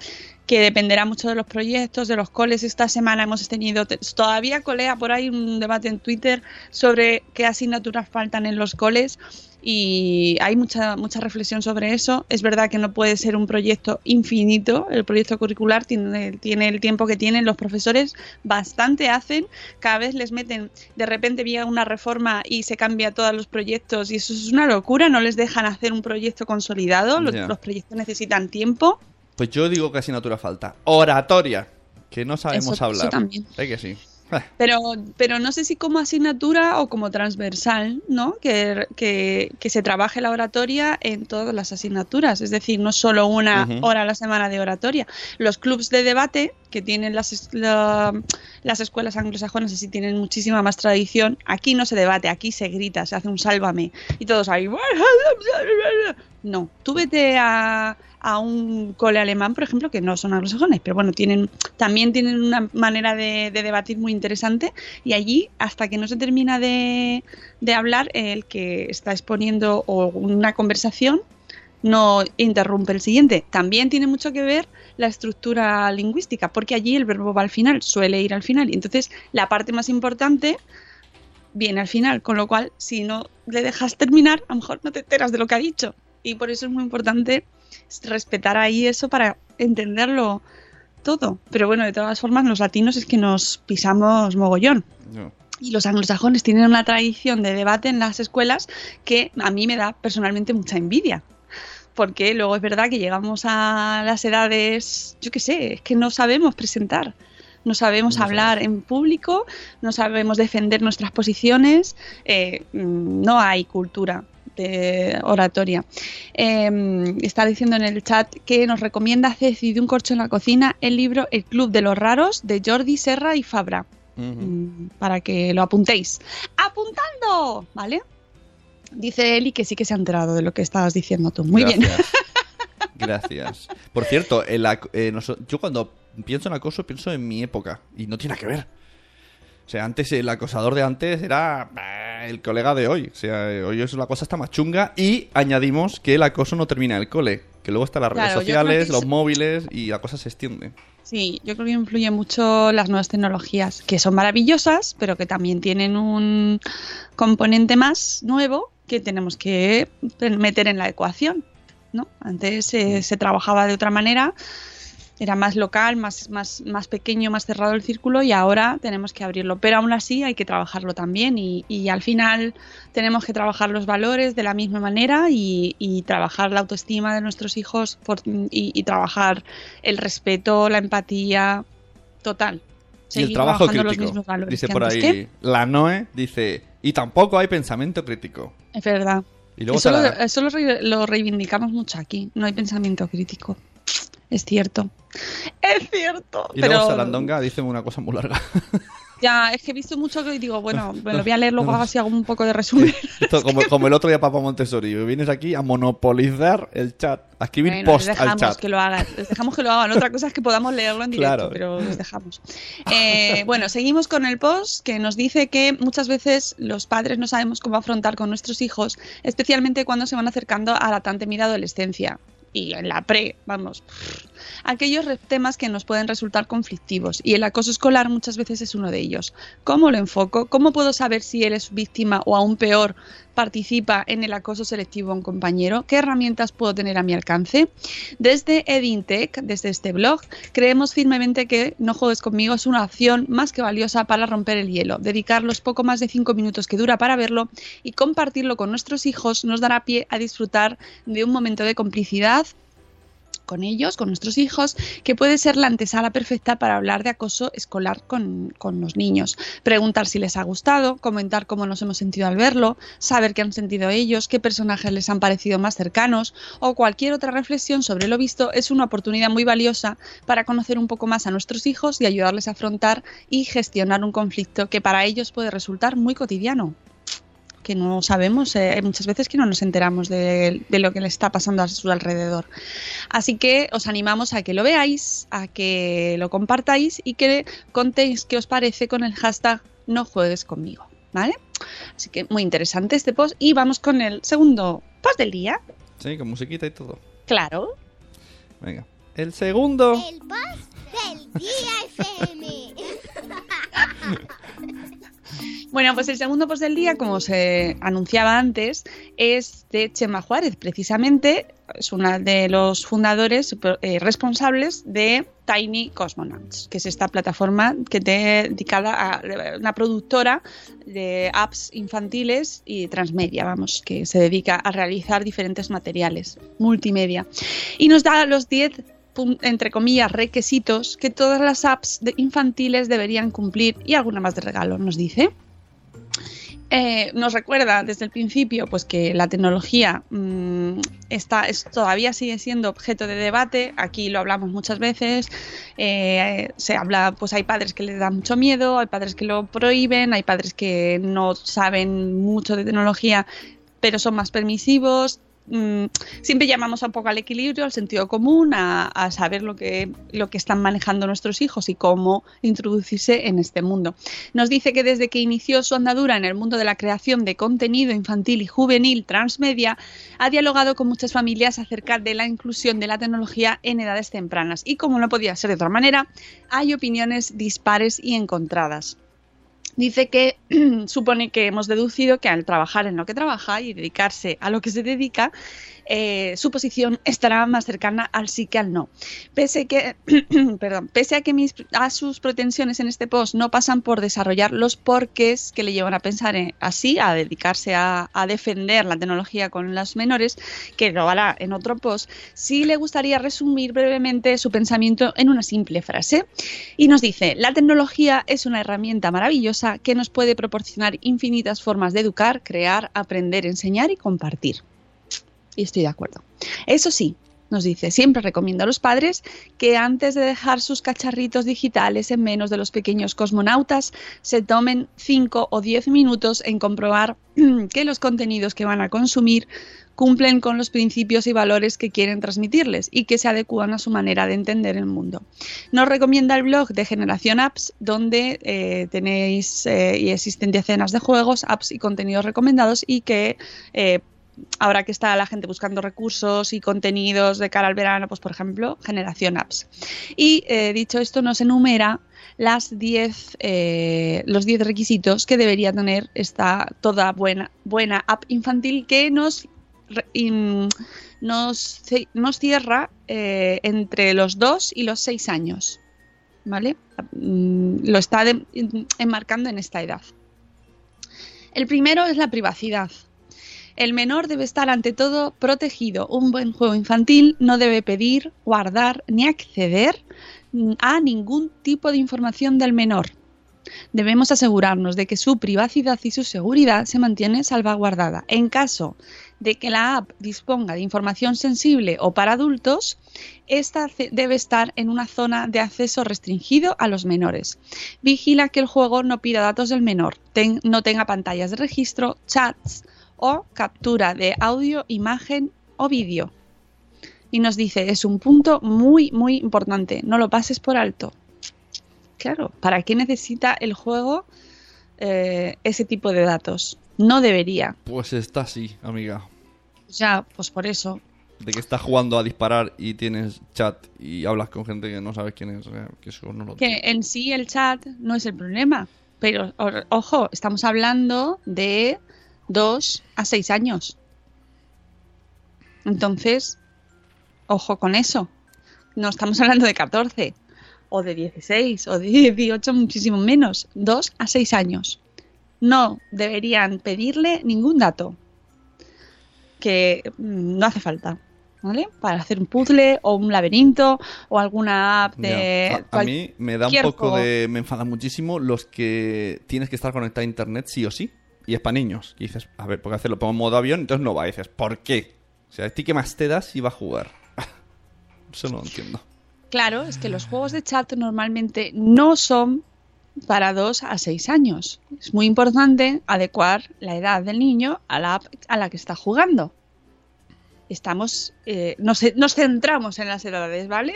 que dependerá mucho de los proyectos, de los coles. Esta semana hemos tenido, te- todavía colea por ahí un debate en Twitter sobre qué asignaturas faltan en los coles y hay mucha, mucha reflexión sobre eso. Es verdad que no puede ser un proyecto infinito, el proyecto curricular tiene, tiene el tiempo que tienen los profesores, bastante hacen, cada vez les meten, de repente viene una reforma y se cambia todos los proyectos y eso es una locura, no les dejan hacer un proyecto consolidado, los proyectos necesitan tiempo. Pues yo digo que asignatura falta. Oratoria. Que no sabemos Eso- eso hablar. también. Que sí. Pero, pero no sé si como asignatura o como transversal, ¿no? Que, que, que se trabaje la oratoria en todas las asignaturas, es decir, no solo una hora a la semana de oratoria. Los clubs de debate que tienen las, la- las escuelas anglosajonas así tienen muchísima más tradición. Aquí no se debate, aquí se grita, se hace un sálvame y todos ahí. No, tú vete a, a un cole alemán, por ejemplo, que no son anglosajones, pero bueno, tienen también tienen una manera de, de debatir muy interesante y allí, hasta que no se termina de, de hablar, el que está exponiendo o una conversación no interrumpe el siguiente. También tiene mucho que ver la estructura lingüística, porque allí el verbo va al final, suele ir al final, y entonces la parte más importante viene al final, con lo cual si no le dejas terminar, a lo mejor no te enteras de lo que ha dicho. Y por eso es muy importante respetar ahí eso para entenderlo todo. Pero bueno, de todas formas, los latinos es que nos pisamos mogollón. no. Y los anglosajones tienen una tradición de debate en las escuelas que a mí me da personalmente mucha envidia. porque luego es verdad que llegamos a las edades, yo qué sé, es que no sabemos presentar. No sabemos hablar en público, no sabemos defender nuestras posiciones, eh, mm, no hay cultura de oratoria. Eh, está diciendo en el chat que nos recomienda Ceci de un corcho en la cocina el libro El Club de los Raros de Jordi Serra y Fabra mm, para que lo apuntéis. ¡Apuntando! ¿Vale? Dice Eli que sí que se ha enterado de lo que estabas diciendo tú. Muy bien. Gracias. Por cierto, el eh, yo cuando pienso en acoso pienso en mi época y no tiene que ver. O sea, antes el acosador de antes era el colega de hoy. O sea, hoy es la cosa está más chunga y añadimos que el acoso no termina en el cole, que luego están las redes Claro, sociales, los es- móviles y la cosa se extiende. Sí, yo creo que influyen mucho las nuevas tecnologías, que son maravillosas, pero que también tienen un componente más nuevo que tenemos que meter en la ecuación. ¿no? Antes eh, se trabajaba de otra manera, era más local, más, más, más pequeño, más cerrado el círculo y ahora tenemos que abrirlo. Pero aún así hay que trabajarlo también y, y al final tenemos que trabajar los valores de la misma manera y, y trabajar la autoestima de nuestros hijos por- y, y trabajar el respeto, la empatía total. y el Seguir trabajo crítico. mismos valores Dice por ahí ¿Qué? la Noe, dice, y tampoco hay pensamiento crítico. Es verdad. Y luego Eso, lo, la- eso lo re- lo reivindicamos mucho aquí. No hay pensamiento crítico. Es cierto. Es cierto. y pero luego Sarandonga dice una cosa muy larga. ya, es que he visto mucho que digo, bueno, me lo voy a leer luego así hago un poco de resumen. Esto como, como el otro día Papa Montessori, vienes aquí a monopolizar el chat, a escribir Bueno, post les al dejamos chat. que lo hagan. Les dejamos que lo hagan. Otra cosa es que podamos leerlo en directo, Claro. pero les dejamos. Eh, bueno, seguimos con el post que nos dice que muchas veces los padres no sabemos cómo afrontar con nuestros hijos, especialmente cuando se van acercando a la tan temida adolescencia. Y en la pre, vamos, aquellos temas que nos pueden resultar conflictivos y el acoso escolar muchas veces es uno de ellos. ¿Cómo lo enfoco? ¿Cómo puedo saber si él es víctima o aún peor participa en el acoso selectivo a un compañero? ¿Qué herramientas puedo tener a mi alcance? Desde Edintech, desde este blog, creemos firmemente que No juegues conmigo es una opción más que valiosa para romper el hielo. Dedicar los poco más de cinco minutos que dura para verlo y compartirlo con nuestros hijos nos dará pie a disfrutar de un momento de complicidad con ellos, con nuestros hijos, que puede ser la antesala perfecta para hablar de acoso escolar con, con los niños. Preguntar si les ha gustado, comentar cómo nos hemos sentido al verlo, saber qué han sentido ellos, qué personajes les han parecido más cercanos o cualquier otra reflexión sobre lo visto es una oportunidad muy valiosa para conocer un poco más a nuestros hijos y ayudarles a afrontar y gestionar un conflicto que para ellos puede resultar muy cotidiano que no sabemos, eh, hay muchas veces que no nos enteramos de, de lo que le está pasando a su alrededor. Así que os animamos a que lo veáis, a que lo compartáis y que contéis qué os parece con el hashtag no juegues conmigo, ¿vale? Así que muy interesante este post y vamos con el segundo post del día. Sí, con musiquita y todo. Claro. Venga. El segundo. El boss del día FM. Bueno, pues el segundo post del día, como se anunciaba antes, es de Chema Juárez, precisamente es una de los fundadores eh, responsables de Tiny Cosmonauts, que es esta plataforma que te dedicada a una productora de apps infantiles y transmedia, vamos, que se dedica a realizar diferentes materiales multimedia. Y nos da los 10 entre comillas, requisitos que todas las apps infantiles deberían cumplir y alguna más de regalo, nos dice. Eh, nos recuerda desde el principio pues que la tecnología mmm, está, es, todavía sigue siendo objeto de debate. Aquí lo hablamos muchas veces. Eh, se habla, pues hay padres que les da mucho miedo, hay padres que lo prohíben, hay padres que no saben mucho de tecnología, pero son más permisivos siempre llamamos un poco al equilibrio, al sentido común, a, a, saber lo que, lo que están manejando nuestros hijos y cómo introducirse en este mundo. Nos dice que desde que inició su andadura en el mundo de la creación de contenido infantil y juvenil transmedia, ha dialogado con muchas familias acerca de la inclusión de la tecnología en edades tempranas y como no podía ser de otra manera, hay opiniones dispares y encontradas dice que supone que hemos deducido que al trabajar en lo que trabaja y dedicarse a lo que se dedica, eh, su posición estará más cercana al sí que al no. Pese, que, perdón, pese a que a sus pretensiones en este post no pasan por desarrollar los porqués que le llevan a pensar en- así, a dedicarse a, a defender la tecnología con los menores, que lo hará en otro post, sí le gustaría resumir brevemente su pensamiento en una simple frase. Y nos dice, la tecnología es una herramienta maravillosa que nos puede proporcionar infinitas formas de educar, crear, aprender, enseñar y compartir. Y estoy de acuerdo. Eso sí, nos dice, siempre recomiendo a los padres que antes de dejar sus cacharritos digitales en menos de los pequeños cosmonautas, se tomen 5 o 10 minutos en comprobar que los contenidos que van a consumir cumplen con los principios y valores que quieren transmitirles y que se adecúan a su manera de entender el mundo. Nos recomienda el blog de Generación Apps, donde eh, tenéis eh, y existen decenas de juegos, apps y contenidos recomendados y que eh, ahora que está la gente buscando recursos y contenidos de cara al verano, pues por ejemplo, Generación Apps. Y eh, dicho esto, nos enumera las 10 eh, los 10 requisitos que debería tener esta toda buena buena app infantil que nos nos, nos cierra eh, entre los 2 y los 6 años. ¿Vale? Mm, Lo está enmarcando en esta edad. El primero es la privacidad. El menor debe estar ante todo protegido. Un buen juego infantil no debe pedir, guardar ni acceder mm, a ningún tipo de información del menor. Debemos asegurarnos de que su privacidad y su seguridad se mantiene salvaguardada. En caso de que la app disponga de información sensible o para adultos, esta debe estar en una zona de acceso restringido a los menores. Vigila que el juego no pida datos del menor, no tenga pantallas de registro, chats o captura de audio, imagen o vídeo. Y nos dice, es un punto muy, muy importante, no lo pases por alto. Claro, ¿para qué necesita el juego eh, ese tipo de datos? No debería. Pues está así, amiga. Ya, pues por eso. De que estás jugando a disparar y tienes chat y hablas con gente que no sabes quién es. sea, que eso no lo Que en sí el chat no es el problema. Pero, ojo, estamos hablando de 2 a 6 años. Entonces, ojo con eso. No estamos hablando de 14 o de 16 o de 18, muchísimo menos. 2 a 6 años. No deberían pedirle ningún dato. Que mm, no hace falta. ¿Vale? Para hacer un puzzle o un laberinto o alguna app de. A- a, mí me da un poco de. Me enfada muchísimo los que tienes que estar conectado a internet sí o sí. Y es para niños. Y dices, a ver, ¿por qué hacerlo? Pongo en modo avión, entonces no va. Y dices, ¿por qué? O sea, ¿a ti qué más te das si va a jugar? Eso no lo entiendo. Claro, es que los juegos de chat normalmente no son para 2 a 6 años. Es muy importante adecuar la edad del niño a la app a la que está jugando. Estamos, eh, nos centramos en las edades, ¿vale?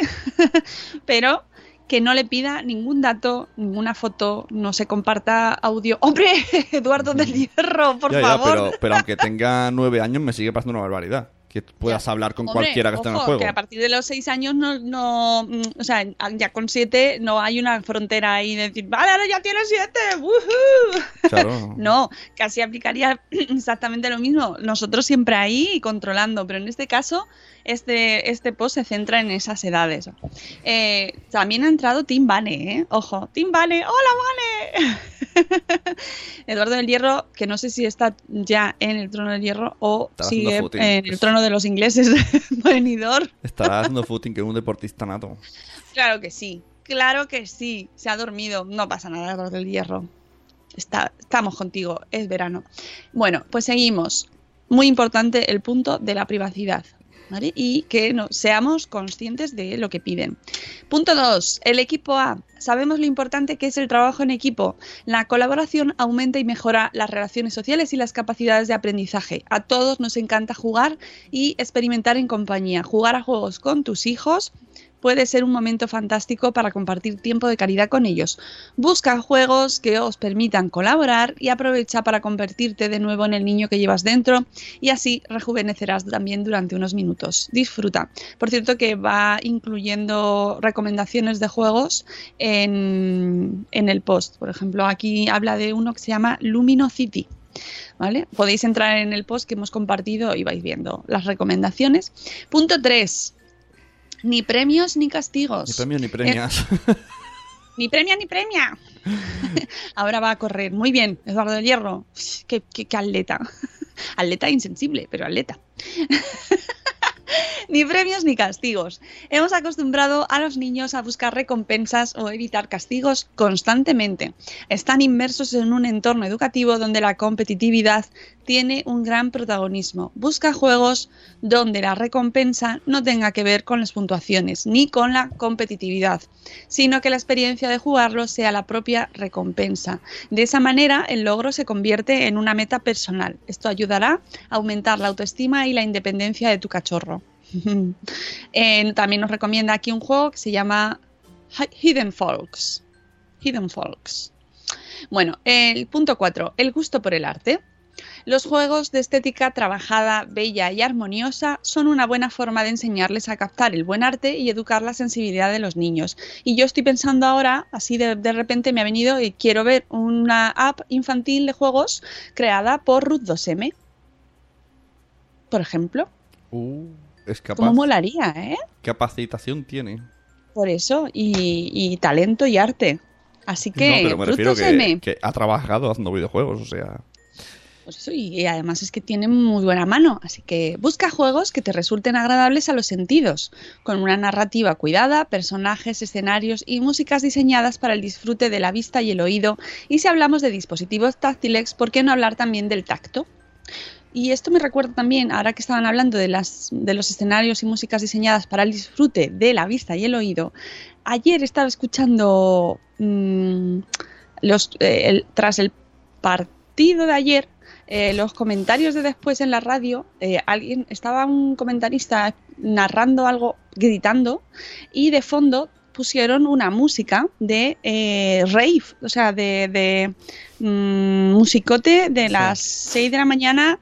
Pero que no le pida ningún dato, ninguna foto, no se comparta audio. ¡Hombre! Eduardo del Hierro, por Ya, ya, favor. pero, pero aunque tenga nueve años me sigue pasando una barbaridad. Que puedas hablar con Hombre, cualquiera que esté en el juego. Que a partir de los seis años no, no, mm, o sea, ya con siete no hay una frontera ahí de decir, vale, ahora ya tienes siete. No, casi aplicaría exactamente lo mismo. Nosotros siempre ahí controlando, pero en este caso, este, este post se centra en esas edades. Eh, también ha entrado Tim Vane, ¿eh? Ojo, Tim Vane, ¡hola Vane! Eduardo del Hierro, que no sé si está ya en el trono del hierro o sigue en el trono de los ingleses venidor. Estará haciendo footing que es un deportista nato. Claro que sí, claro que sí. Se ha dormido, no pasa nada, Eduardo del Hierro. Está, estamos contigo, es verano. Bueno, pues seguimos. Muy importante el punto de la privacidad. ¿Vale? Y que seamos conscientes de lo que piden. Punto 2. El equipo A. Sabemos lo importante que es el trabajo en equipo. La colaboración aumenta y mejora las relaciones sociales y las capacidades de aprendizaje. A todos nos encanta jugar y experimentar en compañía. Jugar a juegos con tus hijos puede ser un momento fantástico para compartir tiempo de calidad con ellos. Busca juegos que os permitan colaborar y aprovecha para convertirte de nuevo en el niño que llevas dentro y así rejuvenecerás también durante unos minutos. Disfruta. Por cierto que va incluyendo recomendaciones de juegos en, en el post. Por ejemplo, aquí habla de uno que se llama Lumino City. ¿Vale? Podéis entrar en el post que hemos compartido y vais viendo las recomendaciones. Punto 3. Ni premios ni castigos. Ni premios ni premias. Ni premia ni premia. Ahora va a correr. Muy bien, Eduardo del Hierro. Qué, qué, qué atleta. Atleta insensible, pero atleta. ni premios ni castigos. Hemos acostumbrado a los niños a buscar recompensas o evitar castigos constantemente. Están inmersos en un entorno educativo donde la competitividad tiene un gran protagonismo. Busca juegos donde la recompensa no tenga que ver con las puntuaciones ni con la competitividad, sino que la experiencia de jugarlo sea la propia recompensa. De esa manera, el logro se convierte en una meta personal. Esto ayudará a aumentar la autoestima y la independencia de tu cachorro. También nos recomienda aquí un juego que se llama Hidden Folks. Hidden Folks. Bueno, el punto 4, el gusto por el arte. Los juegos de estética trabajada, bella y armoniosa son una buena forma de enseñarles a captar el buen arte y educar la sensibilidad de los niños. Y yo estoy pensando ahora, así de, de repente me ha venido y quiero ver una app infantil de juegos creada por Ruth 2M. Por ejemplo. Uh, es capaz. ¿Cómo molaría, eh? Capacitación tiene. Por eso, y, y talento y arte. Así que, no, pero me Ruth refiero 2M, que, que ha trabajado haciendo videojuegos, o sea. Pues eso, y, además es que tiene muy buena mano. Así que busca juegos que te resulten agradables a los sentidos, con una narrativa cuidada, personajes, escenarios y músicas diseñadas para el disfrute de la vista y el oído. Y si hablamos de dispositivos táctiles, ¿por qué no hablar también del tacto? Y esto me recuerda también, ahora que estaban hablando de, las, de los escenarios y músicas diseñadas para el disfrute de la vista y el oído, ayer estaba escuchando mm, los, eh, tras el partido de ayer, eh, los comentarios de después en la radio, eh, alguien estaba un comentarista narrando algo, gritando, y de fondo pusieron una música de eh, rave, o sea, de, de, mm, musicote de Sí. las 6 de la mañana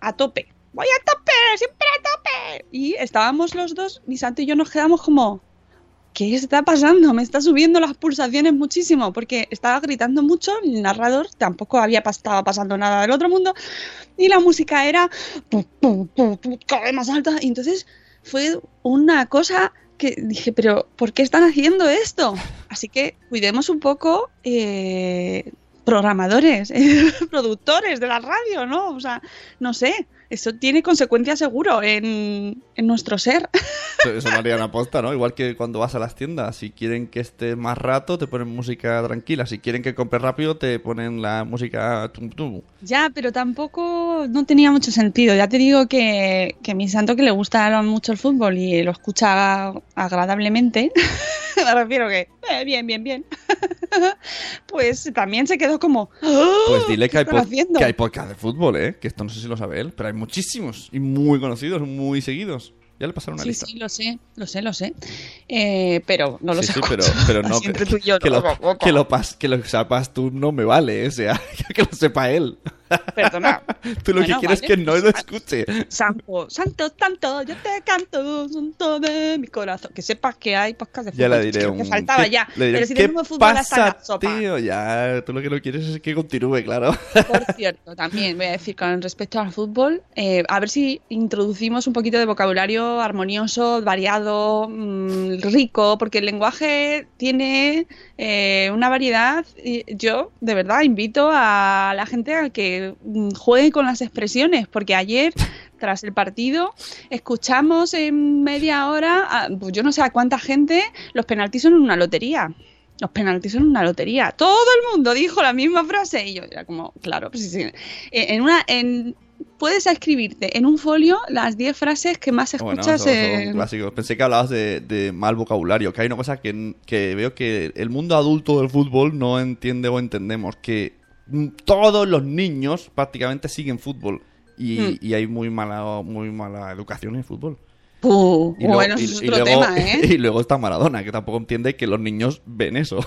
a tope. Voy a tope, siempre a tope. Y estábamos los dos, mi santo y yo nos quedamos como, ¿qué está pasando? Me está subiendo las pulsaciones muchísimo porque estaba gritando mucho, el narrador tampoco había estaba pasando nada del otro mundo y la música era cada vez más alta entonces fue una cosa que dije, pero ¿por qué están haciendo esto? Así que cuidemos un poco eh, programadores, productores de la radio, ¿no? O sea, no sé, eso tiene consecuencias seguro en, en nuestro ser. Eso lo harían aposta, ¿no? Igual que cuando vas a las tiendas. Si quieren que estés más rato, te ponen música tranquila. Si quieren que compres rápido, te ponen la música tum tum. Ya, pero tampoco no tenía mucho sentido. Ya te digo que, que mi santo que le gusta mucho el fútbol y lo escucha agradablemente. Me refiero que, eh, bien, bien, bien. pues también se quedó como. "Ah, Pues dile que ¿qué hay, están pod- haciendo?". que hay podcast de fútbol, ¿eh? Que esto no sé si lo sabe él, pero hay muchísimos. Y muy conocidos, muy seguidos. Ya le pasaron una Sí, lista. sí, lo sé, lo sé, lo sé. Eh, pero no los Sí, sí, pero, pero no. Que, entre tú y yo, que no. lo, que, lo pas- que lo sepas tú no me vale, ¿eh? o sea, que lo sepa él. Perdona. Tú lo que quieres vale, es que no lo escuche. Santo, santo, tanto, yo te canto, santo de mi corazón. Que sepas que hay podcast de fútbol. Ya le diré un... que faltaba ¿qué- ya. diré, pero si ¿qué tenemos fútbol hasta la sopa. tío? Ya, tú lo que no quieres es que continúe, claro. Por cierto, también voy a decir con respecto al fútbol, eh, a ver si introducimos un poquito de vocabulario armonioso, variado, mm, rico, porque el lenguaje tiene eh, una variedad. y yo, de verdad, invito a la gente a que mm, juegue con las expresiones, porque ayer, tras el partido, escuchamos en media hora, a- pues yo no sé a cuánta gente, los penaltis son una lotería. Los penaltis son una lotería. Todo el mundo dijo la misma frase y yo era como, claro, pues sí, sí. Eh, En una, en, puedes escribirte en un folio las 10 frases que más Bueno, escuchas son, son en- clásicos. Pensé que hablabas de, de mal vocabulario, que hay una cosa que, que veo que el mundo adulto del fútbol no entiende o entendemos, que todos los niños prácticamente siguen fútbol y, Mm. y hay muy mala, muy mala educación en fútbol. Puh, Y luego- bueno, y- eso es y otro luego- tema, ¿eh? Y luego está Maradona, que tampoco entiende que los niños ven eso.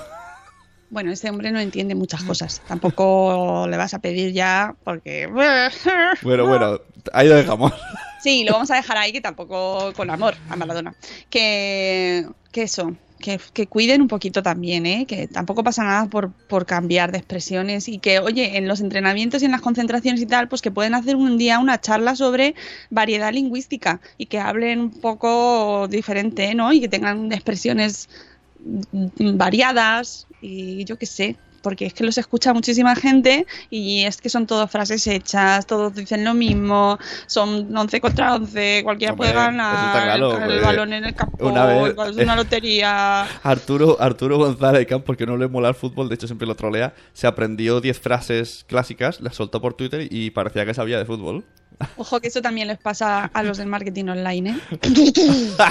Bueno, este hombre no entiende muchas cosas. Tampoco le vas a pedir ya porque... Bueno, bueno, ahí lo dejamos. Sí, lo vamos a dejar ahí, que tampoco con amor a Maradona. Que, que eso, que, cuiden un poquito también, ¿eh? que tampoco pasa nada por, por cambiar de expresiones y que, oye, en los entrenamientos y en las concentraciones y tal, pues que pueden hacer un día una charla sobre variedad lingüística y que hablen un poco diferente, ¿no? Y que tengan expresiones variadas y yo qué sé, porque es que los escucha muchísima gente y es que son todas frases hechas, todos dicen lo mismo, son 11 contra 11, cualquiera Hombre, puede ganar, claro, el, eh, balón en el campo, una vez- es una lotería. Arturo, Arturo González Camp, porque no le mola el fútbol, de hecho siempre lo trolea, se aprendió 10 frases clásicas, las soltó por Twitter y parecía que sabía de fútbol. Ojo que eso también les pasa a los del marketing online, ¿eh?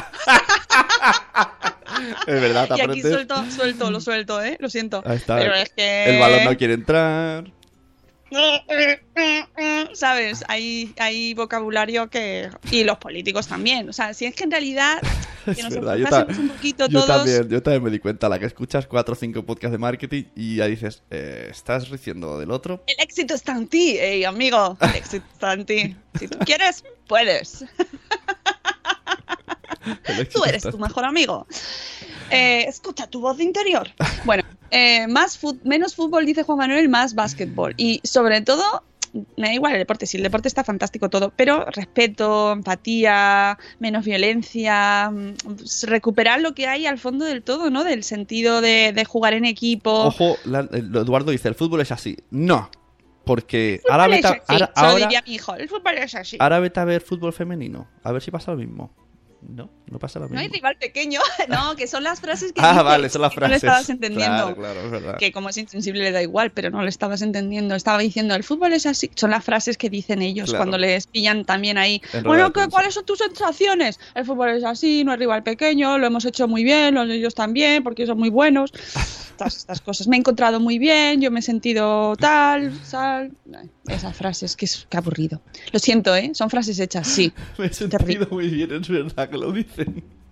Es verdad, te Y aquí aprendes. suelto, suelto, lo suelto, ¿eh? Lo siento. Ahí está. Pero es que... El balón no quiere entrar. ¿Sabes? Hay, hay vocabulario que... Y los políticos también. O sea, si es que en realidad... Que Es nos verdad, yo, ta- un poquito yo todos... también, yo también me di cuenta, la que escuchas 4 o 5 podcasts de marketing y ya dices, eh, ¿estás diciendo del otro? El éxito está en ti, ey, amigo. El éxito está en ti. Si tú quieres, puedes. Tú eres tu mejor amigo. Eh, escucha tu voz interior. Bueno, eh, más menos fútbol, dice Juan Manuel, más básquetbol. Y sobre todo, me da igual el deporte, sí, el deporte está fantástico todo, pero respeto, empatía, menos violencia, mm, recuperar lo que hay al fondo del todo, ¿no? Del sentido de, de jugar en equipo. Ojo, la- Eduardo dice, el fútbol es así. No, porque ahora vete, a, ahora, ahora- a ver fútbol femenino, a ver si pasa lo mismo. No, no pasa lo No hay mismo. rival pequeño, no, que son las frases que ah, dice, vale, son las que No le frases. estabas entendiendo. Claro, claro, es verdad. que como es insensible le da igual, pero no le estabas entendiendo. Estaba diciendo, el fútbol es así. Son las frases que dicen ellos Claro. cuando les pillan también ahí. En bueno, de ¿qué- prensa. ¿cuáles son tus sensaciones? El fútbol es así, no hay rival pequeño, lo hemos hecho muy bien, los ellos también, porque son muy buenos. Estas, estas cosas. Me he encontrado muy bien, yo me he sentido tal, tal. Esas frases, que es que aburrido. Lo siento, ¿eh? Son frases hechas, sí. Me he sentido Terrible. muy bien, es verdad que lo dicen.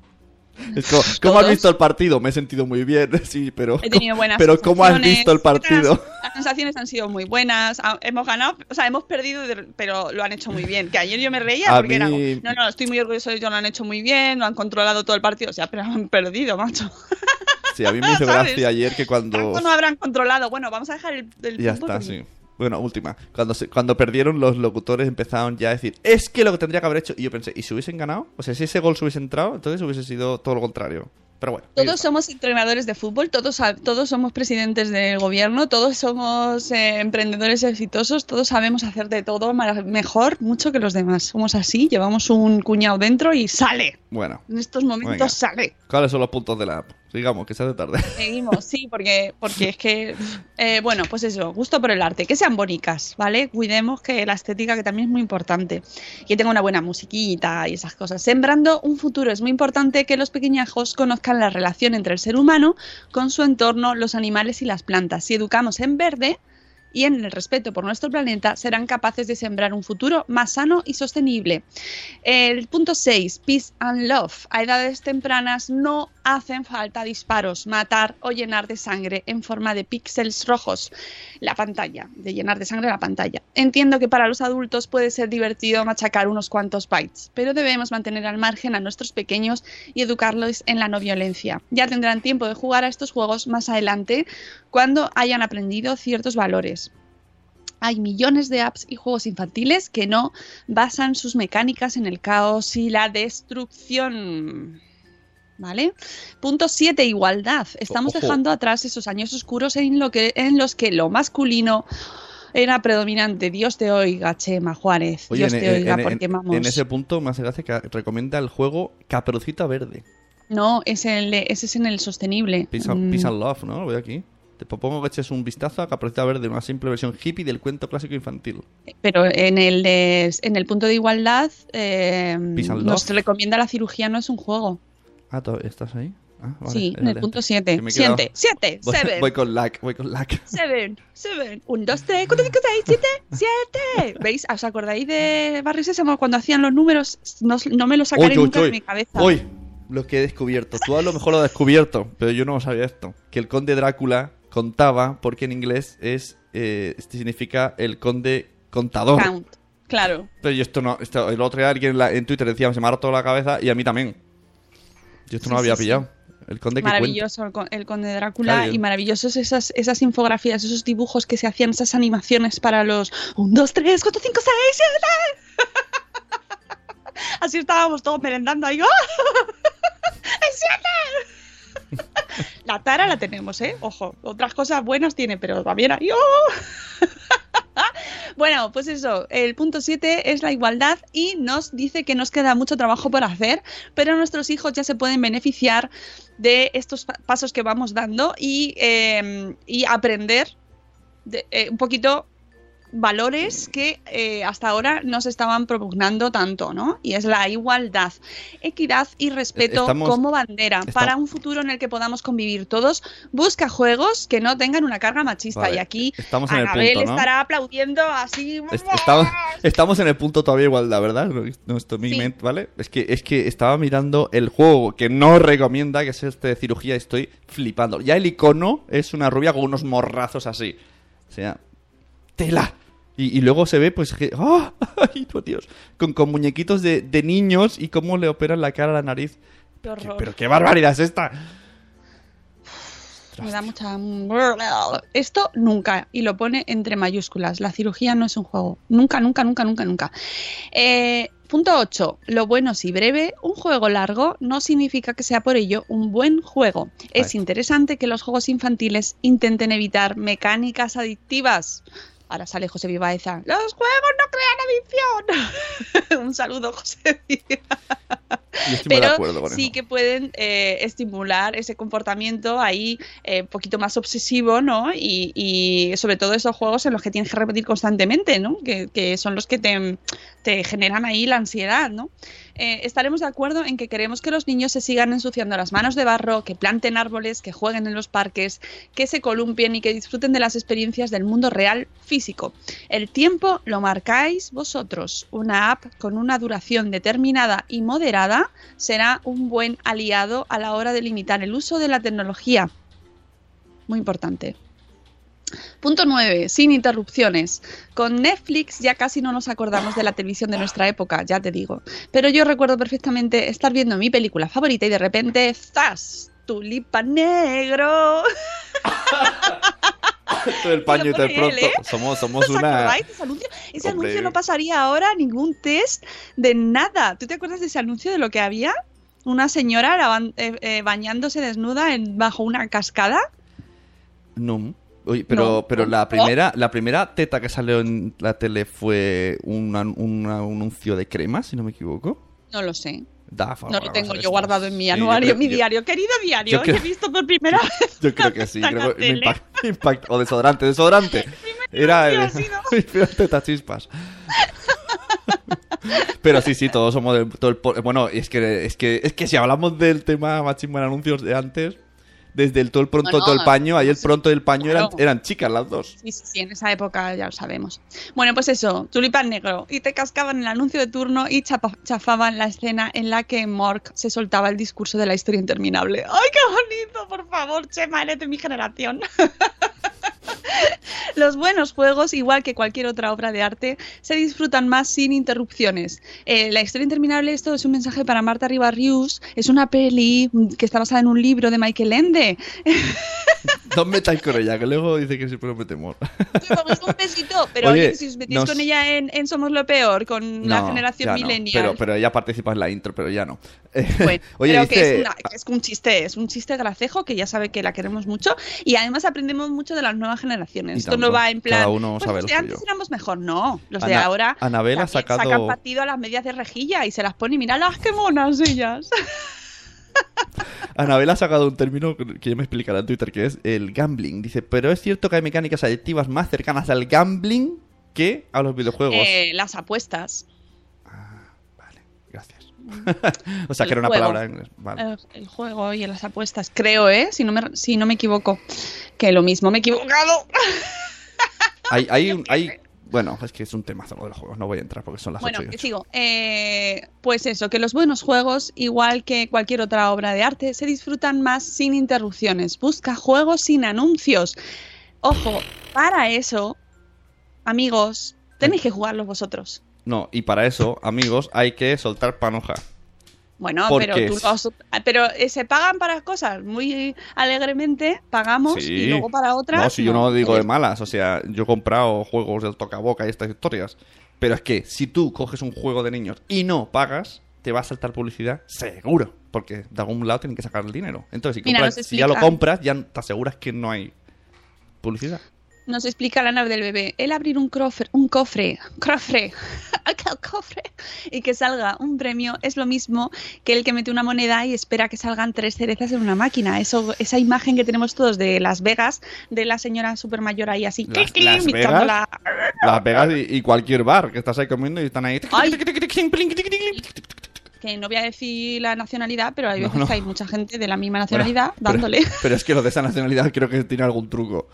Es como, ¿Cómo has visto el partido? Me he sentido muy bien, sí, pero... He tenido buenas Pero ¿cómo has visto el partido? Las sensaciones han sido muy buenas. ah, Hemos ganado, o sea, hemos perdido, pero lo han hecho muy bien. Que ayer yo me reía A porque era como, mí- no, no, estoy muy orgulloso de ellos, lo han hecho muy bien, lo han controlado todo el partido. O sea, pero han perdido, macho. Sí, a mí me hizo gracia ayer que cuando... Tanto no habrán controlado. Bueno, vamos a dejar el, el Ya fútbol está, sí. Bueno, última. Cuando, se- cuando perdieron, los locutores empezaron ya a decir, es que lo que tendría que haber hecho. Y yo pensé, ¿y si hubiesen ganado? O sea, si ese gol se hubiese entrado, entonces hubiese sido todo lo contrario. Pero bueno. Todos somos entrenadores de fútbol, todos, todos somos presidentes del gobierno, todos somos eh, emprendedores exitosos, todos sabemos hacer de todo mejor, mucho que los demás. Somos así, llevamos un cuñado dentro y sale. Bueno, En estos momentos Venga. sale. ¿cuáles son los puntos de la app? Digamos, que se hace tarde. Seguimos, sí, porque, porque es que, eh, bueno, pues eso, gusto por el arte, que sean bonitas, ¿vale? Cuidemos que la estética, que también es muy importante, que tenga una buena musiquita y esas cosas. Sembrando un futuro, es muy importante que los pequeñajos conozcan la relación entre el ser humano con su entorno, los animales y las plantas. Si educamos en verde y en el respeto por nuestro planeta, serán capaces de sembrar un futuro más sano y sostenible. El punto 6, Peace and Love. A edades tempranas no hacen falta disparos, matar o llenar de sangre en forma de píxeles rojos la pantalla, de llenar de sangre la pantalla. Entiendo que para los adultos puede ser divertido machacar unos cuantos bytes, pero debemos mantener al margen a nuestros pequeños y educarlos en la no violencia. Ya tendrán tiempo de jugar a estos juegos más adelante cuando hayan aprendido ciertos valores. Hay millones de apps y juegos infantiles que no basan sus mecánicas en el caos y la destrucción. ¿Vale? Punto 7, igualdad. Estamos Ojo. dejando atrás esos años oscuros en, lo que, en los que lo masculino era predominante. Dios te oiga, Chema Juárez. Oye, Dios en, te en- oiga, en- porque vamos. en ese punto me hace gracia que recomienda el juego Caperucita Verde. No, es el, ese es en el sostenible. Peace and, Mm, Peace and Love, ¿no? Lo veo aquí. Te propongo que eches un vistazo a Caperucita Verde, una simple versión hippie del cuento clásico infantil. Pero en el, de- en el punto de igualdad eh, nos recomienda la cirugía, no es un juego. Ah, ¿to- ¿estás ahí? Ah, vale, sí, en el punto 7. Que me he quedado- 7, 7, Voy, 7. voy con lag, voy con lag. 7, 7, 1, 2, 3, 4, 5, 6, 7, 7. ¿Veis? ¿Os acordáis de Barrio Sésamo cuando hacían los números? No, no me lo sacaré Uy, uy, nunca uy. de mi cabeza. Uy, lo que he descubierto. Tú a lo mejor lo has descubierto, pero yo no sabía esto. Que el conde Drácula contaba, porque en inglés es eh, este significa el conde contador. Count. Claro. Pero yo esto no, esto, el otro día alguien en, la- en Twitter decía, se me ha roto la cabeza y a mí también. Yo esto no lo había pillado. El conde. Maravilloso el, con- el conde Drácula y maravillosos esas, esas infografías, esos dibujos que se hacían, esas animaciones para los 1, 2, 3, 4, 5, 6, 7. Así estábamos todos merendando ahí. ¡Ah! ¡El 7! La tara la tenemos, ¿eh? Ojo, otras cosas buenas tiene, pero también hay. ¡Oh! Bueno, pues eso, el punto 7 es la igualdad y nos dice que nos queda mucho trabajo por hacer, pero nuestros hijos ya se pueden beneficiar de estos pa- pasos que vamos dando y, eh, y aprender de- eh, un poquito valores que eh, hasta ahora no se estaban propugnando tanto, ¿no? Y es la igualdad, equidad y respeto Estamos- como bandera estamos- para un futuro en el que podamos convivir todos. Busca juegos que no tengan una carga machista Vale, y aquí estamos en el Anabel punto, ¿no? estará aplaudiendo así. Est- Estamos, estamos en el punto todavía igualdad, ¿verdad? Mi Sí. mente, ¿vale? Es que, es que estaba mirando el juego que no recomienda, que es este de cirugía, estoy flipando. Ya el icono es una rubia con unos morrazos así. O sea, tela. Y, y luego se ve, pues, que. ¡Ah! ¡Ay, tu Dios! Con, con muñequitos de, de niños y cómo le operan la cara a la nariz. Qué ¿Qué- horror. pero qué barbaridad es esta. Me da mucha. Esto nunca, y lo pone entre mayúsculas. La cirugía no es un juego. Nunca, nunca, nunca, nunca, nunca. Eh, punto 8. Lo bueno si breve. Un juego largo no significa que sea por ello un buen juego. Es interesante que los juegos infantiles intenten evitar mecánicas adictivas. Ahora sale José Vivaeza. Los juegos no crean adicción. un saludo, José. De pero sí eso. que pueden eh, estimular ese comportamiento ahí eh, un poquito más obsesivo, ¿no? Y, y sobre todo esos juegos en los que tienes que repetir constantemente, ¿no? Que, que son los que te, te generan ahí la ansiedad, ¿no? Eh, estaremos de acuerdo en que queremos que los niños se sigan ensuciando las manos de barro, que planten árboles, que jueguen en los parques, que se columpien y que disfruten de las experiencias del mundo real físico. El tiempo lo marcáis vosotros. Una app con una duración determinada y moderada será un buen aliado a la hora de limitar el uso de la tecnología. Muy importante. Punto 9. Sin interrupciones. Con Netflix ya casi no nos acordamos de la televisión de nuestra época, ya te digo. Pero yo recuerdo perfectamente estar viendo mi película favorita y de repente ¡zas! Tulipa negro. El paño y pronto. ¿eh? Somos, somos ¿Os una. anuncio? Ese Hombre. anuncio no pasaría ahora ningún test de nada. ¿Tú te acuerdas de ese anuncio de lo que había? Una señora eh, eh, bañándose desnuda en- bajo una cascada. No. Oye, pero, No. pero la primera, la primera teta que salió en la tele fue un, an- un anuncio de crema, si no me equivoco. No lo sé. Da, No lo tengo yo esto. guardado en mi Sí, anuario, mi yo- diario. Querido diario, yo creo- que he visto por primera vez. Yo creo que sí, creo que tele. impact, impact- o desodorante, desodorante. Era el teta chispas. Pero sí, sí, todos somos del todo el po- bueno, es que es que es que si hablamos del tema machismo en anuncios de antes, desde el todo el pronto Bueno, todo el paño, ahí el pronto y el paño eran, eran chicas las dos. Sí, sí, sí, en esa época ya lo sabemos. Bueno, pues eso, tulipán negro. Y te cascaban el anuncio de turno y chapa- chafaban la escena en la que Mork se soltaba el discurso de la historia interminable. ¡Ay, qué bonito! Por favor, Chema, eres de mi generación. Los buenos juegos, igual que cualquier otra obra de arte, se disfrutan más sin interrupciones. Eh, la historia interminable, esto es un mensaje para Marta Ribarrius, es una peli que está basada en un libro de Michael Ende. No os metáis con ella, que luego dice que siempre nos metemos. Un besito, pero Oye, oye, si os metís nos- con ella en, en Somos lo Peor, con la No, generación ya no. Pero, pero ella participa en la intro, pero ya no. Bueno, Oye, creo que dice- es, una- que es un chiste, es un chiste gracejo que ya sabe que la queremos mucho y además aprendemos mucho de las nuevas generaciones. Y Esto tanto. no va en plan, Cada uno pues sabe los lo de antes suyo. éramos mejor, no. Los de Ana- ahora Anabel ha sacado- sacan partido a las medias de rejilla y se las pone y mira las qué monas ellas. Anabel ha sacado un término que ya me explicará en Twitter, que es el gambling. Dice, pero es cierto que hay mecánicas adictivas más cercanas al gambling que a los videojuegos. Eh, las apuestas. O sea, el que era una juego. palabra en inglés. Vale. El, el juego y las apuestas, creo, ¿eh? Si no me, si no me equivoco. Que lo mismo, me he equivocado. Hay, hay, bueno, es que es un temazo de los juegos, no voy a entrar porque son las Bueno, 8 y que 8. sigo. Eh, pues eso, que los buenos juegos, igual que cualquier otra obra de arte, se disfrutan más sin interrupciones. Busca juegos sin anuncios. Ojo, para eso, amigos, tenéis que jugarlos vosotros. No, y para eso, amigos, hay que soltar panoja. Bueno, pero, tú es- los- pero eh, se pagan para cosas muy alegremente, pagamos Sí. y luego para otras. No, si yo no digo de Eres- malas, o sea, yo he comprado juegos del toca boca y estas historias. Pero es que si tú coges un juego de niños y no pagas, te va a saltar publicidad seguro. Porque de algún lado tienen que sacar el dinero. Entonces, si, compras- si ya lo compras, ya te aseguras que no hay publicidad. Nos explica la nave del bebé. El abrir un cofre, un cofre, cofre, aquel cofre, y que salga un premio es lo mismo que el que mete una moneda y espera que salgan tres cerezas en una máquina. Eso, esa imagen que tenemos todos de Las Vegas, de la señora super mayor ahí así, Las- clic, Las clic, Vegas. picándola. Las Vegas y, y cualquier bar que estás ahí comiendo y están ahí. Ay. que no voy a decir la nacionalidad, pero hay No, veces no. que hay mucha gente de la misma Bueno, nacionalidad pero- dándole. Pero es que los de esa nacionalidad creo que tiene algún truco.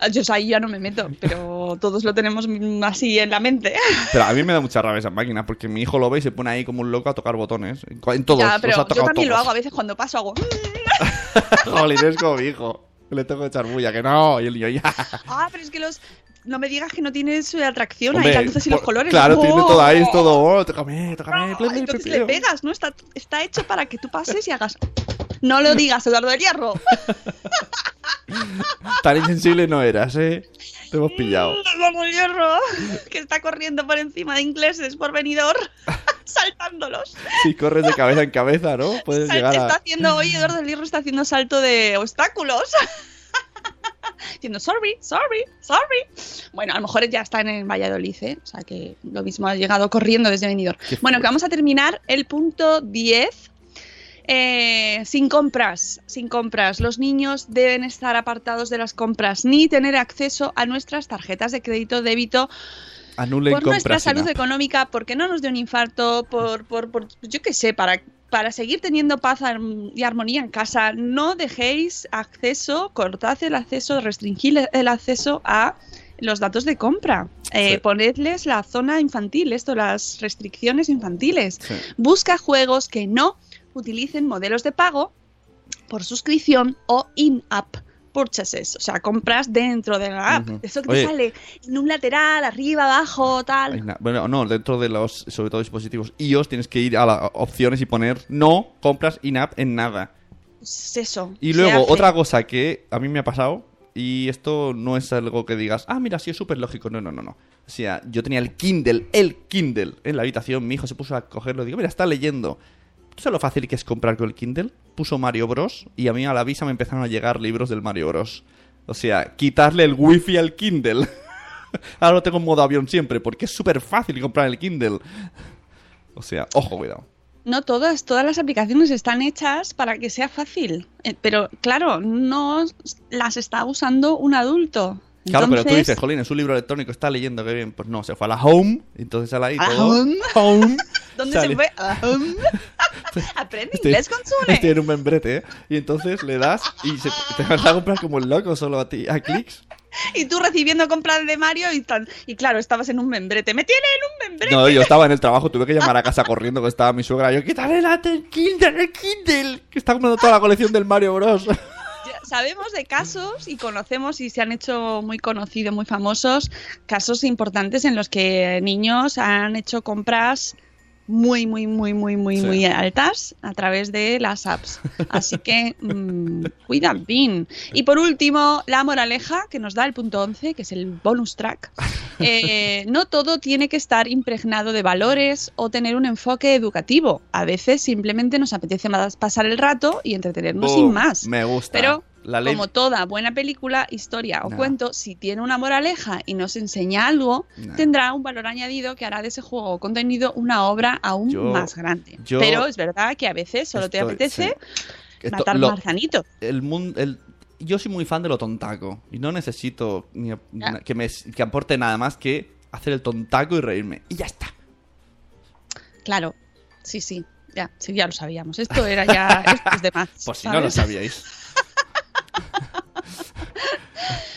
Yo ahí ya no me meto, pero todos lo tenemos así en la mente. Pero a mí me da mucha rabia esa máquina porque mi hijo lo ve y se pone ahí como un loco a tocar botones. En todos. ya, los pero ha yo tocado también lo todos. hago a veces cuando paso hago. Jolín, es como mi hijo. Le tengo que echar bulla, que no. Y el niño ya. Ah, pero es que los. No me digas que no tiene su atracción Hombre, ahí, las luces y los colores. Claro, ¡Oh! tiene todo ahí, todo. Oh, tócame, tócame. Ah, entonces le pegas, ¿no? Está, está hecho para que tú pases y hagas. No lo digas, Eduardo del Hierro. Tan insensible no eras, ¿eh? Te hemos pillado. Eduardo del Hierro, que está corriendo por encima de ingleses por venidor, saltándolos. Si corres de cabeza en cabeza, ¿no? Puedes Sal- llegar Está a. haciendo, hoy Eduardo del Hierro está haciendo salto de obstáculos. Diciendo, sorry, sorry, sorry. Bueno, a lo mejor ya está en el Valladolid, ¿eh? O sea que lo mismo ha llegado corriendo desde Benidorm. Qué Bueno, que vamos a terminar el punto 10. Eh, sin compras, sin compras. Los niños deben estar apartados de las compras ni tener acceso a nuestras tarjetas de crédito, débito Anulen por nuestra salud económica, porque no nos dé un infarto, por, por, por yo qué sé, para, para seguir teniendo paz y armonía en casa, no dejéis acceso, cortad el acceso, restringid el acceso a los datos de compra. Eh, Sí. Ponedles la zona infantil, esto, las restricciones infantiles. Sí. Busca juegos que no utilicen modelos de pago por suscripción o in-app purchases, o sea, compras dentro de la app. Eso que Oye. te sale en un lateral, arriba, abajo, tal. Bueno, no, dentro de los, sobre todo dispositivos iOS, tienes que ir a las opciones y poner no compras in-app en nada. Pues eso. Y luego, otra cosa que a mí me ha pasado, y esto no es algo que digas, ah, mira, sí es súper lógico. No, no, no, no. O sea, yo tenía el Kindle, el Kindle en la habitación, mi hijo se puso a cogerlo, digo, mira, está leyendo. ¿Tú sabes lo fácil que es comprar con el Kindle? Puso Mario Bros. y a mí a la visa me empezaron a llegar libros del Mario Bros. O sea, quitarle el wifi al Kindle. Ahora lo tengo en modo avión siempre, porque es súper fácil comprar el Kindle. O sea, ojo, cuidado. No todas, todas las aplicaciones están hechas para que sea fácil. Eh, Pero claro, no las está usando un adulto. Claro, pero tú dices, jolín, es un libro electrónico, está leyendo, qué bien. Pues no, se fue a la home, entonces ahí ¿A la todo. home? Home. ¿Dónde Sale. se fue? Ahum. Aprende Estoy- inglés con Sune. Estoy en un membrete, ¿eh? Y entonces le das y se, te vas a comprar como el loco solo a ti, a clics. Y tú recibiendo compras de Mario y tan... Y claro, estabas en un membrete. ¡Me tiene en un membrete! No, yo estaba en el trabajo, tuve que llamar a casa corriendo que estaba mi suegra. Yo, quítale la el Kindle, el Kindle, que está comprando toda la colección del Mario Bros. Sabemos de casos y conocemos y se han hecho muy conocidos, muy famosos, casos importantes en los que niños han hecho compras muy, muy, muy, muy, muy, Sí. muy altas a través de las apps. Así que mm, cuida bien. Y por último, la moraleja que nos da el punto 11, que es el bonus track. Eh, no todo tiene que estar impregnado de valores o tener un enfoque educativo. A veces simplemente nos apetece más pasar el rato y entretenernos sin Boom, más. Me gusta. Pero, la ley... como toda buena película, historia o No. cuento, si tiene una moraleja y nos enseña algo, No. tendrá un valor añadido que hará de ese juego o contenido una obra aún Yo- más grande. Pero es verdad que a veces solo te apetece Esto- matar lo- marzanito. el mundo el yo soy muy fan de lo tontaco y no necesito ni- que me que aporte nada más que hacer el tontaco y reírme y ya está Claro, sí, sí. Ya, sí, ya lo sabíamos. Esto era ya. Esto es de más. por si no lo sabíais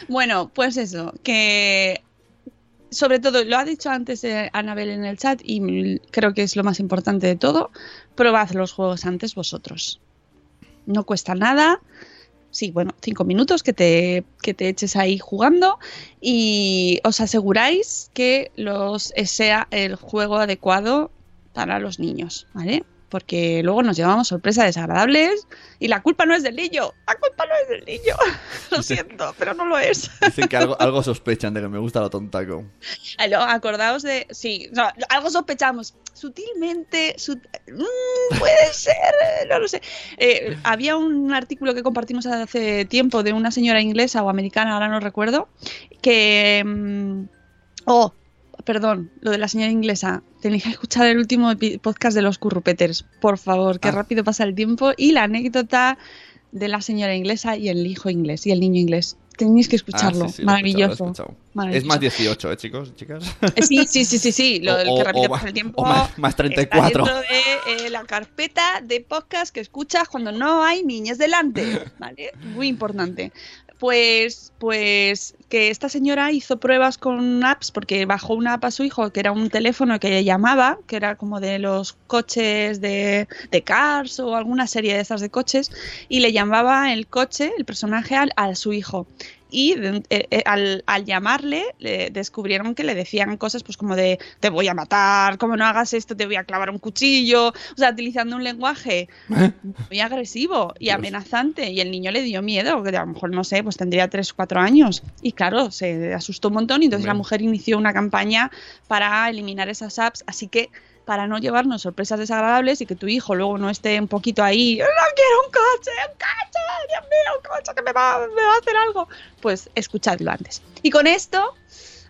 Bueno, pues eso, que sobre todo, lo ha dicho antes eh, Anabel en el chat y creo que es lo más importante de todo, probad los juegos antes vosotros. No cuesta nada. Sí, bueno, cinco minutos que te, que te eches ahí jugando y os aseguráis que los sea el juego adecuado para los niños, ¿vale? Porque luego nos llevamos sorpresas desagradables y la culpa no es del niño, la culpa no es del niño. lo siento, pero no lo es. Dicen que algo, algo sospechan de que me gusta lo tontaco. Acordaos de. Sí, no, algo sospechamos. Sutilmente. sut- mm, puede ser, no lo sé. Eh, había un artículo que compartimos hace tiempo de una señora inglesa o americana, ahora no recuerdo, que. mm, oh, perdón, lo de la señora inglesa. Tenéis que escuchar el último podcast de los Currupeters, por favor, que Ah. rápido pasa el tiempo. Y la anécdota de la señora inglesa y el hijo inglés y el niño inglés. Tenéis que escucharlo. Ah, sí, sí, lo he escuchado, lo he Maravilloso. Es más 18, ¿eh, chicos, chicas? Eh, Sí, sí, sí, sí, sí. Lo del que rápido o pasa el tiempo. o más- más 34. Está dentro de eh, la carpeta de podcast que escuchas cuando no hay niños delante. ¿Vale? Muy importante. Pues, pues que esta señora hizo pruebas con apps porque bajó una app a su hijo que era un teléfono que llamaba, que era como de los coches de, de Cars o alguna serie de esas de coches, y le llamaba el coche, el personaje, al, a su hijo y eh, eh, al, al llamarle le descubrieron que le decían cosas pues como de te voy a matar, como no hagas esto te voy a clavar un cuchillo, o sea, utilizando un lenguaje muy agresivo y amenazante y el niño le dio miedo, que a lo mejor no sé, pues tendría 3 o 4 años. Y claro, se asustó un montón y entonces la mujer inició una campaña para eliminar esas apps, así que para no llevarnos sorpresas desagradables y que tu hijo luego no esté un poquito ahí, no quiero un coche, un coche, Dios mío, un coche que me va, me va a hacer algo, pues escuchadlo antes. Y con esto,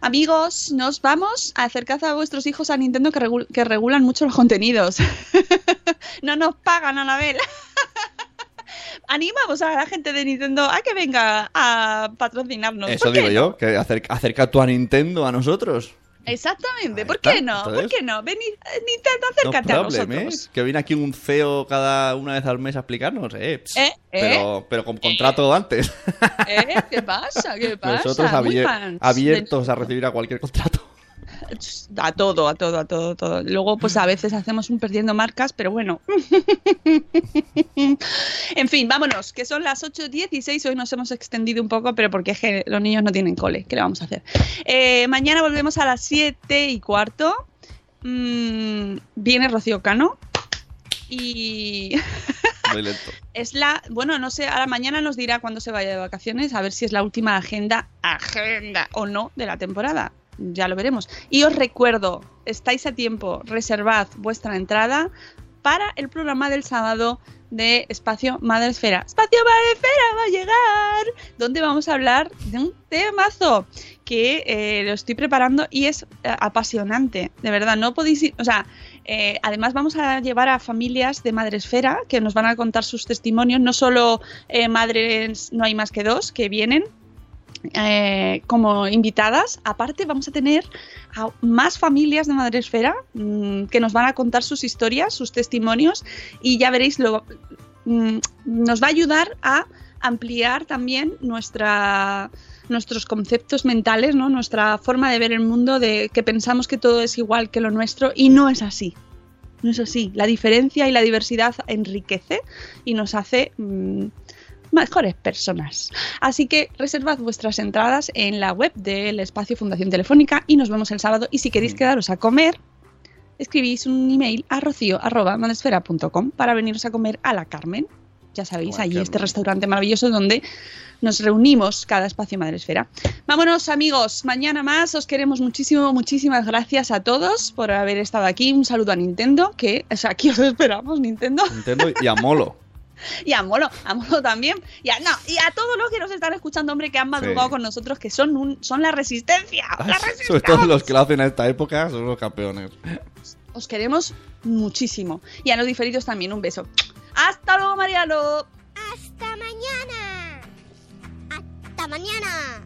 amigos, nos vamos a acercar a vuestros hijos a Nintendo que, regu- que regulan mucho los contenidos. no nos pagan, Anabel. Animamos a la gente de Nintendo a que venga a patrocinarnos. Eso ¿Por qué digo yo, que acerca, acerca tu a Nintendo a nosotros. Exactamente, ¿por qué no? ¿Por qué no? Ven, eh, Nintendo, No acércate a problem, ¿eh? nosotros. Que viene aquí un CEO cada una vez al mes a explicarnos, ¿eh? Pss, Eh, eh. Pero, pero con contrato antes. ¿Eh? ¿Qué pasa? ¿Qué pasa? Nosotros abier- abiertos a recibir a cualquier contrato. A todo, a todo, a todo, a todo. Luego, pues a veces hacemos un perdiendo marcas, pero bueno. en fin, vámonos, que son las 8.16. Hoy nos hemos extendido un poco, pero porque es que los niños no tienen cole. ¿Qué le vamos a hacer? Eh, mañana volvemos a las 7 y cuarto. Mm, viene Rocío Cano. Y Muy lento. es la, bueno, no sé, ahora mañana nos dirá cuándo se vaya de vacaciones, a ver si es la última agenda, agenda o no de la temporada. Ya lo veremos. Y os recuerdo, estáis a tiempo, reservad vuestra entrada para el programa del sábado de Espacio Madresfera. Espacio Madresfera va a llegar, donde vamos a hablar de un temazo que eh, lo estoy preparando y es eh, apasionante, de verdad, no podéis ir, o sea, eh, además vamos a llevar a familias de Madresfera que nos van a contar sus testimonios, no solo madres, no hay más que dos que vienen, eh, como invitadas. Aparte, vamos a tener a más familias de Madresfera mm, que nos van a contar sus historias, sus testimonios, y ya veréis, lo, mm, nos va a ayudar a ampliar también nuestra nuestros conceptos mentales, ¿no? nuestra forma de ver el mundo, de que pensamos que todo es igual que lo nuestro y no es así. No es así. La diferencia y la diversidad enriquece y nos hace mm, mejores personas. Así que reservad vuestras entradas en la web del espacio Fundación Telefónica y nos vemos el sábado. Y si queréis quedaros a comer, escribís un email a rocío.madresfera.com para veniros a comer a la Carmen. Ya sabéis, allí este restaurante maravilloso donde nos reunimos cada espacio Madresfera. Vámonos amigos, mañana más, os queremos muchísimo, muchísimas gracias a todos por haber estado aquí. Un saludo a Nintendo, que o sea, aquí os esperamos, Nintendo. Nintendo y a Molo. Y a Molo, a Molo también. Y a, no, y a todos los que nos están escuchando, hombre, que han madrugado Sí. con nosotros, que son, un, son la resistencia. La resistencia. Sobre todo los que lo hacen a esta época son los campeones. Os queremos muchísimo. Y a los diferidos también, un beso. Hasta luego, Mariano. ¡Hasta mañana! ¡Hasta mañana!